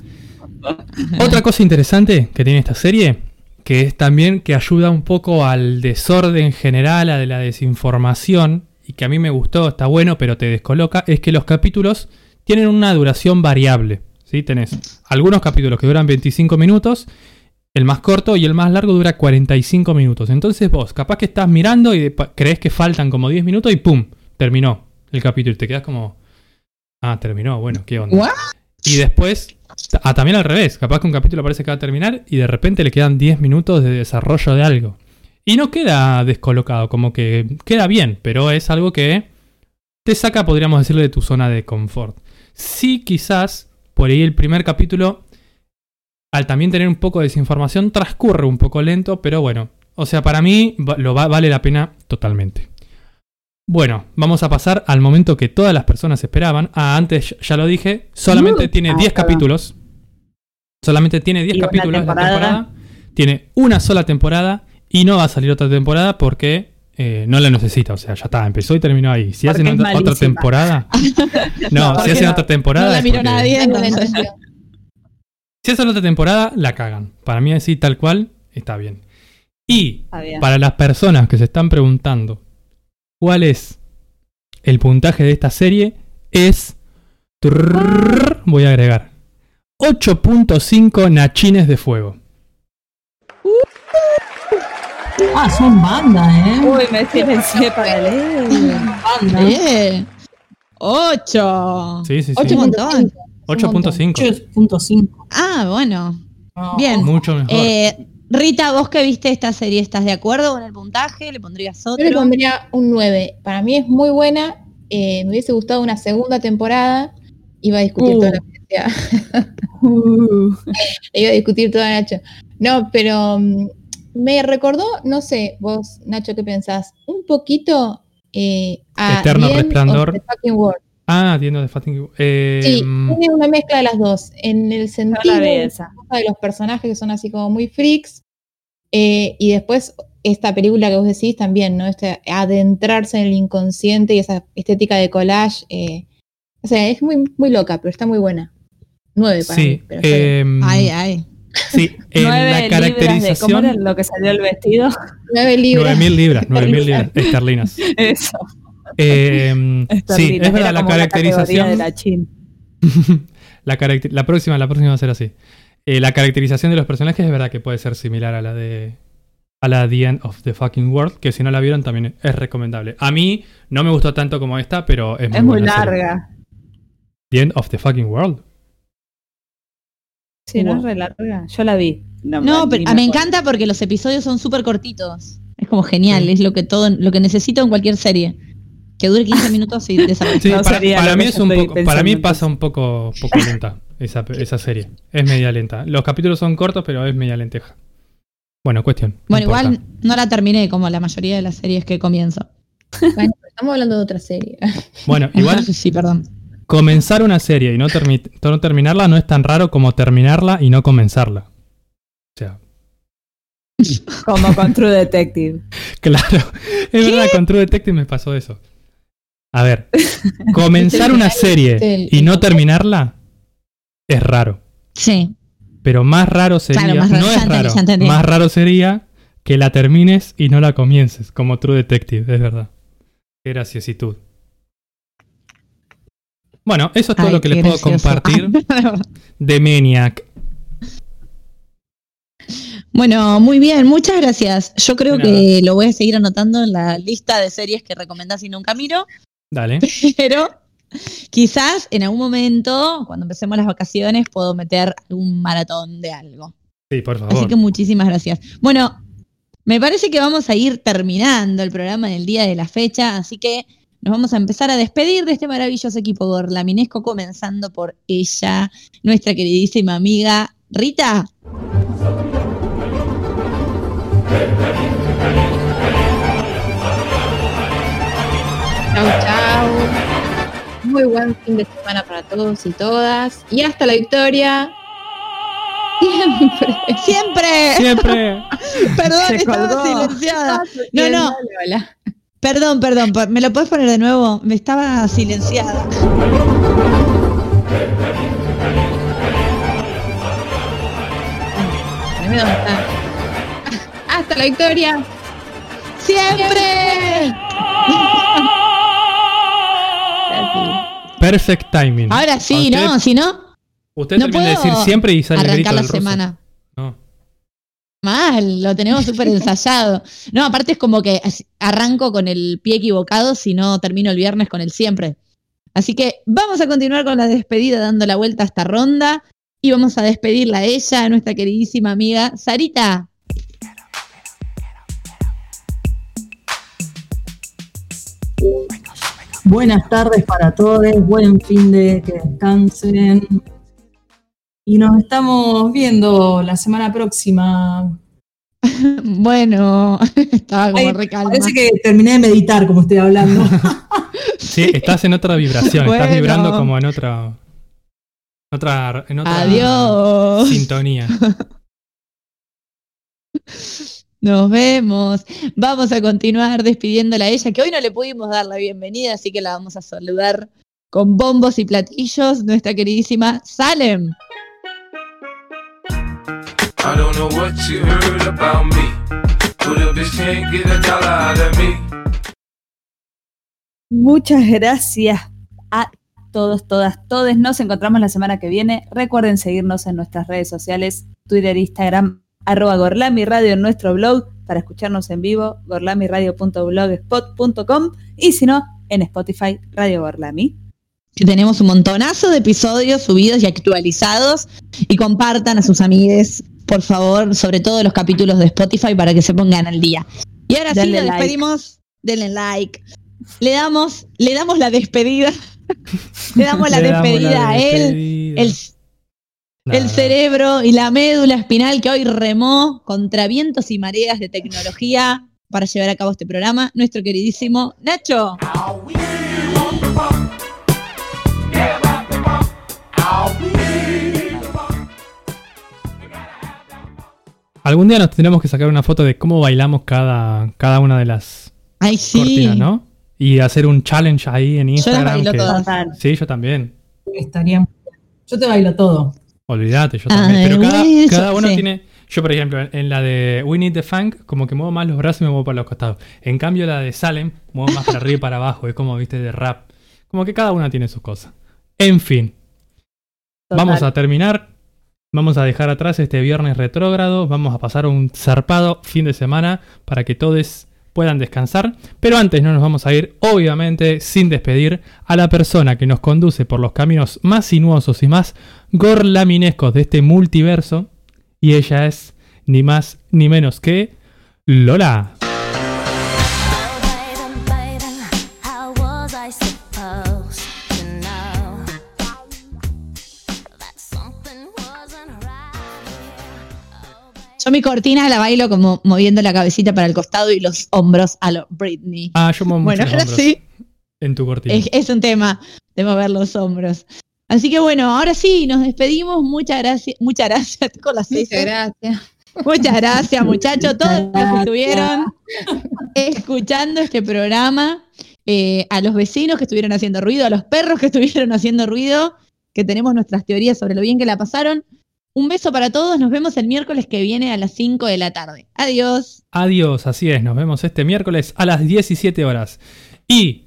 Otra cosa interesante que tiene esta serie, que es también que ayuda un poco al desorden general, a de la desinformación, y que a mí me gustó, está bueno, pero te descoloca, es que los capítulos tienen una duración variable. ¿sí? Tenés algunos capítulos que duran 25 minutos, el más corto y el más largo dura 45 minutos. Entonces vos, capaz que estás mirando y crees que faltan como 10 minutos y ¡pum! Terminó el capítulo y te quedas como... Ah, terminó, bueno, ¿qué onda? ¿What? Y después, ah, también al revés, capaz que un capítulo parece que va a terminar y de repente le quedan 10 minutos de desarrollo de algo. Y no queda descolocado, como que queda bien, pero es algo que te saca, podríamos decirle, de tu zona de confort. Sí, quizás, por ahí el primer capítulo, al también tener un poco de desinformación, transcurre un poco lento, pero bueno, o sea, para mí lo va- vale la pena totalmente. Bueno, vamos a pasar al momento que todas las personas esperaban. Ah, antes ya- lo dije, solamente Uh, tiene ah, 10 perdón. capítulos. Solamente tiene 10 Y una capítulos de temporada. temporada. Tiene una sola temporada y no va a salir otra temporada porque eh, no la necesita. O sea, ya está, empezó y terminó ahí. Si Porque hacen otra, temporada. No, ¿por si hacen no? otra temporada. No la miró porque- nadie. Entendió. Si hacen otra temporada, la cagan. Para mí así, tal cual, está bien. Y bien. para las personas que se están preguntando cuál es el puntaje de esta serie, es. Voy a agregar. 8.5 nachines de fuego. Ah, son bandas, ¿eh? Uy, me silencié para leer. Banda. Eh, ocho. Sí, sí, sí. Un montón. 8.5. 8.5. Ah, bueno. No. Bien. Mucho mejor. Eh, Rita, vos que viste esta serie, ¿estás de acuerdo con el puntaje? ¿Le pondrías Yo le otro? pondría un 9. Para mí es muy buena. eh, me hubiese gustado una segunda temporada. Iba a discutir Uh. toda la universidad. Iba a discutir toda Nacho. No, pero mm, me recordó, no sé, vos, Nacho, ¿qué pensás? Un poquito eh, a Eterno The End Resplandor. of the Fucking World. Ah, tiendo de Fatting. Eh, Sí, mm, tiene una mezcla de las dos. En el No sentido vi de esa. de los personajes que son así como muy freaks. eh, y después esta película que vos decís también, ¿no? Este adentrarse en el inconsciente y esa estética de collage. eh, o sea, es muy, muy loca, pero está muy buena. Nueve para sí. mí. Pero em, Ay, ay. Sí, en Nueve la libras de, ¿Cómo era caracterización. lo que salió el vestido? Nueve libras. 9.000 libras, 9.000 libras esterlinas. Eso. Em, sí, es verdad, la caracterización. de la chin. la, caracter- la próxima, la próxima va a ser así. Eh, la caracterización de los personajes es verdad que puede ser similar a la de a la The End of the Fucking World, que si no la vieron también es recomendable. A mí no me gustó tanto como esta, pero es muy, Es muy serie. larga. The End of the Fucking World. Sí, no es re larga. Yo la vi. No, pero me encanta porque los episodios son súper cortitos. Es como genial, es lo que todo, lo que necesito en cualquier serie. Que dure 15 minutos y desaparece. Sí, No para, mí es un poco, para mí pasa un poco, poco lenta esa, esa serie. Es media lenta. Los capítulos son cortos, pero es media lenteja. Bueno, cuestión. no Bueno, importa. igual no la terminé como la mayoría de las series que comienzo. Bueno, estamos hablando de otra serie. Bueno, igual sí, perdón. Comenzar una serie y no, termi- no terminarla no es tan raro como terminarla y no comenzarla. O sea, Como con True Detective. claro. Es verdad, con True Detective me pasó eso. A ver, comenzar una serie y no terminarla es raro. Sí. Pero más raro sería. Claro, más raro, no es raro. entendí. Más raro sería que la termines y no la comiences, como True Detective, es verdad. Qué graciositud. Bueno, eso es todo Ay, lo que les puedo gracioso. compartir de Maniac. Bueno, muy bien, muchas gracias. Yo creo que lo voy a seguir anotando en la lista de series que recomendás y nunca miro, Dale. pero quizás en algún momento, cuando empecemos las vacaciones, puedo meter un maratón de algo. Sí, por favor. Así que muchísimas gracias. Bueno, me parece que vamos a ir terminando el programa del día de la fecha, así que nos vamos a empezar a despedir de este maravilloso equipo gorlaminesco, comenzando por ella, nuestra queridísima amiga Rita. Chau, chau. Muy buen fin de semana para todos y todas. Y hasta la victoria. Siempre. Siempre. Siempre. Perdón, Se estaba colgó. silenciada. No, no, Dale, hola. Perdón, perdón. ¿Me lo puedes poner de nuevo? Me estaba silenciada. Dime dónde está. Hasta la victoria. ¡Siempre! Perfect timing. Ahora sí, ¿no? Si no, Usted no termina de puedo decir siempre y sale el grito arrancar la del semana. Mal, lo tenemos súper ensayado. No, aparte es como que arranco con el pie equivocado si no termino el viernes con el siempre. Así que vamos a continuar con la despedida dando la vuelta a esta ronda y vamos a despedirla a ella, a nuestra queridísima amiga Sarita. Buenas tardes para todos, buen fin de que descansen. Y nos estamos viendo la semana próxima. Bueno, estaba como Ay. Parece que terminé de meditar como estoy hablando. Sí, estás en otra vibración. Estás vibrando como en otra. Otra, en otra Adiós. sintonía. Nos vemos. Vamos a continuar despidiéndola a ella, que hoy no le pudimos dar la bienvenida, así que la vamos a saludar con bombos y platillos, nuestra queridísima Salem. I don't know what you heard about me. Muchas gracias a todos, todas, todes. Nos encontramos la semana que viene. Recuerden seguirnos en nuestras redes sociales, Twitter, Instagram, arroba Gorlami en nuestro blog, para escucharnos en vivo, gorlamiradio.blogspot.com y si no, en Spotify, Radio Gorlami. Que tenemos un montonazo de episodios subidos y actualizados. Y compartan a sus amigues, por favor, sobre todo los capítulos de Spotify para que se pongan al día. Y ahora sí nos like. despedimos. Denle like. Le damos, le damos la despedida. le damos la Le damos despedida a él. despedida. El, Nada. el cerebro y la médula espinal que hoy remó contra vientos y mareas de tecnología para llevar a cabo este programa, nuestro queridísimo Nacho. Algún día nos tendremos que sacar una foto de cómo bailamos cada, cada una de las Ay, sí. cortinas, ¿no? Y hacer un challenge ahí en Yo las Instagram. bailo que- todas. Sí, yo también. Estaría muy bien. Yo te bailo todo. Olvídate, yo también. Ay, Pero cada, cada yo- uno sí. tiene. Yo, por ejemplo, en- en la de We Need the Funk, como que muevo más los brazos y me muevo para los costados. En cambio, la de Salem, muevo más para arriba y para abajo. Es como, viste, de rap. Como que cada una tiene sus cosas. En fin, Total. vamos a terminar. Vamos a dejar atrás este viernes retrógrado. Vamos a pasar un zarpado fin de semana para que todos puedan descansar. Pero antes no nos vamos a ir, obviamente, sin despedir a la persona que nos conduce por los caminos más sinuosos y más gorlaminescos de este multiverso. Y ella es ni más ni menos que Lola. Yo mi cortina la bailo como moviendo la cabecita para el costado y los hombros a lo Britney. Ah, yo muevo bueno, mucho los ahora sí, en tu cortina. es, es un tema de mover los hombros. Así que bueno, ahora sí, nos despedimos. Muchas gracias, muchas gracias con las seis. Muchas gracias. Muchas gracias, muchachos, todos los que estuvieron escuchando este programa, eh, a los vecinos que estuvieron haciendo ruido, a los perros que estuvieron haciendo ruido, que tenemos nuestras teorías sobre lo bien que la pasaron. Un beso para todos, nos vemos el miércoles que viene a las 5 de la tarde. Adiós. Adiós, así es, nos vemos este miércoles a las 17 horas. Y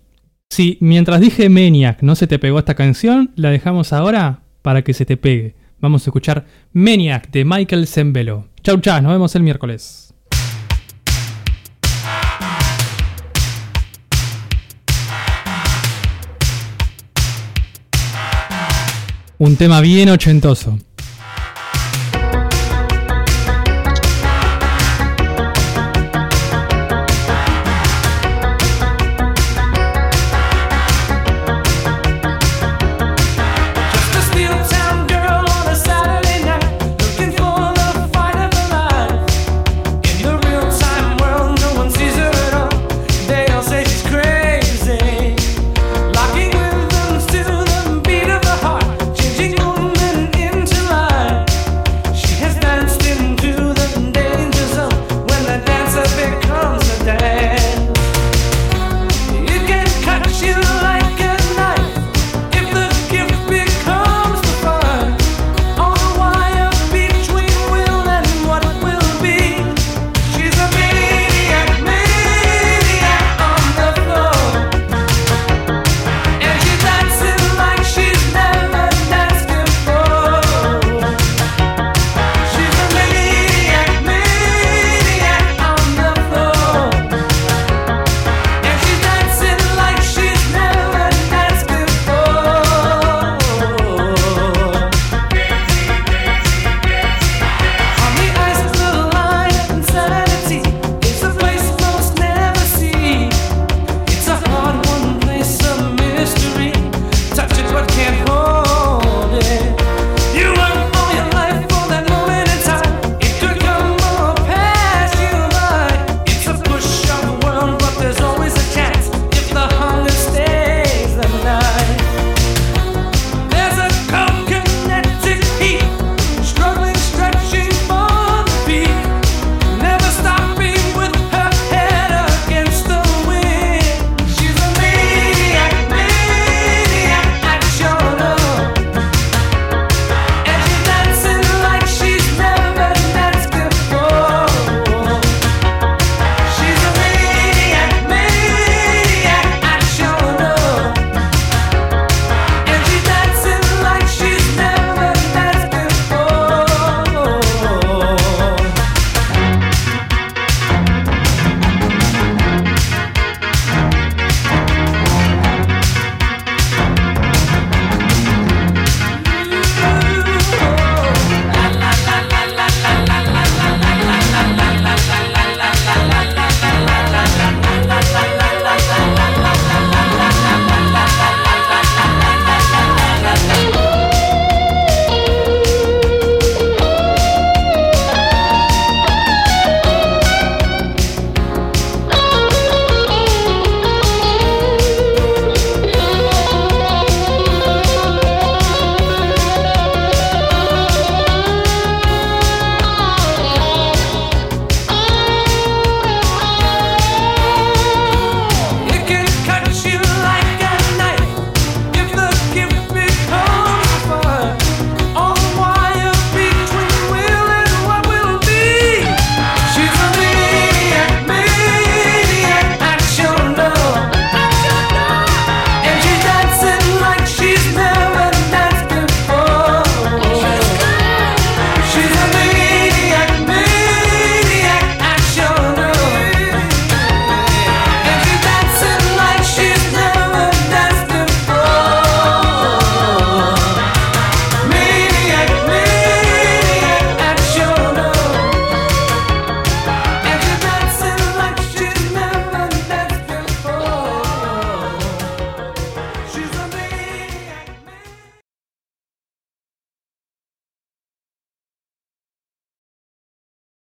si mientras dije Maniac no se te pegó esta canción, la dejamos ahora para que se te pegue. Vamos a escuchar Maniac de Michael Zembelo. Chau, chau, nos vemos el miércoles. Un tema bien ochentoso.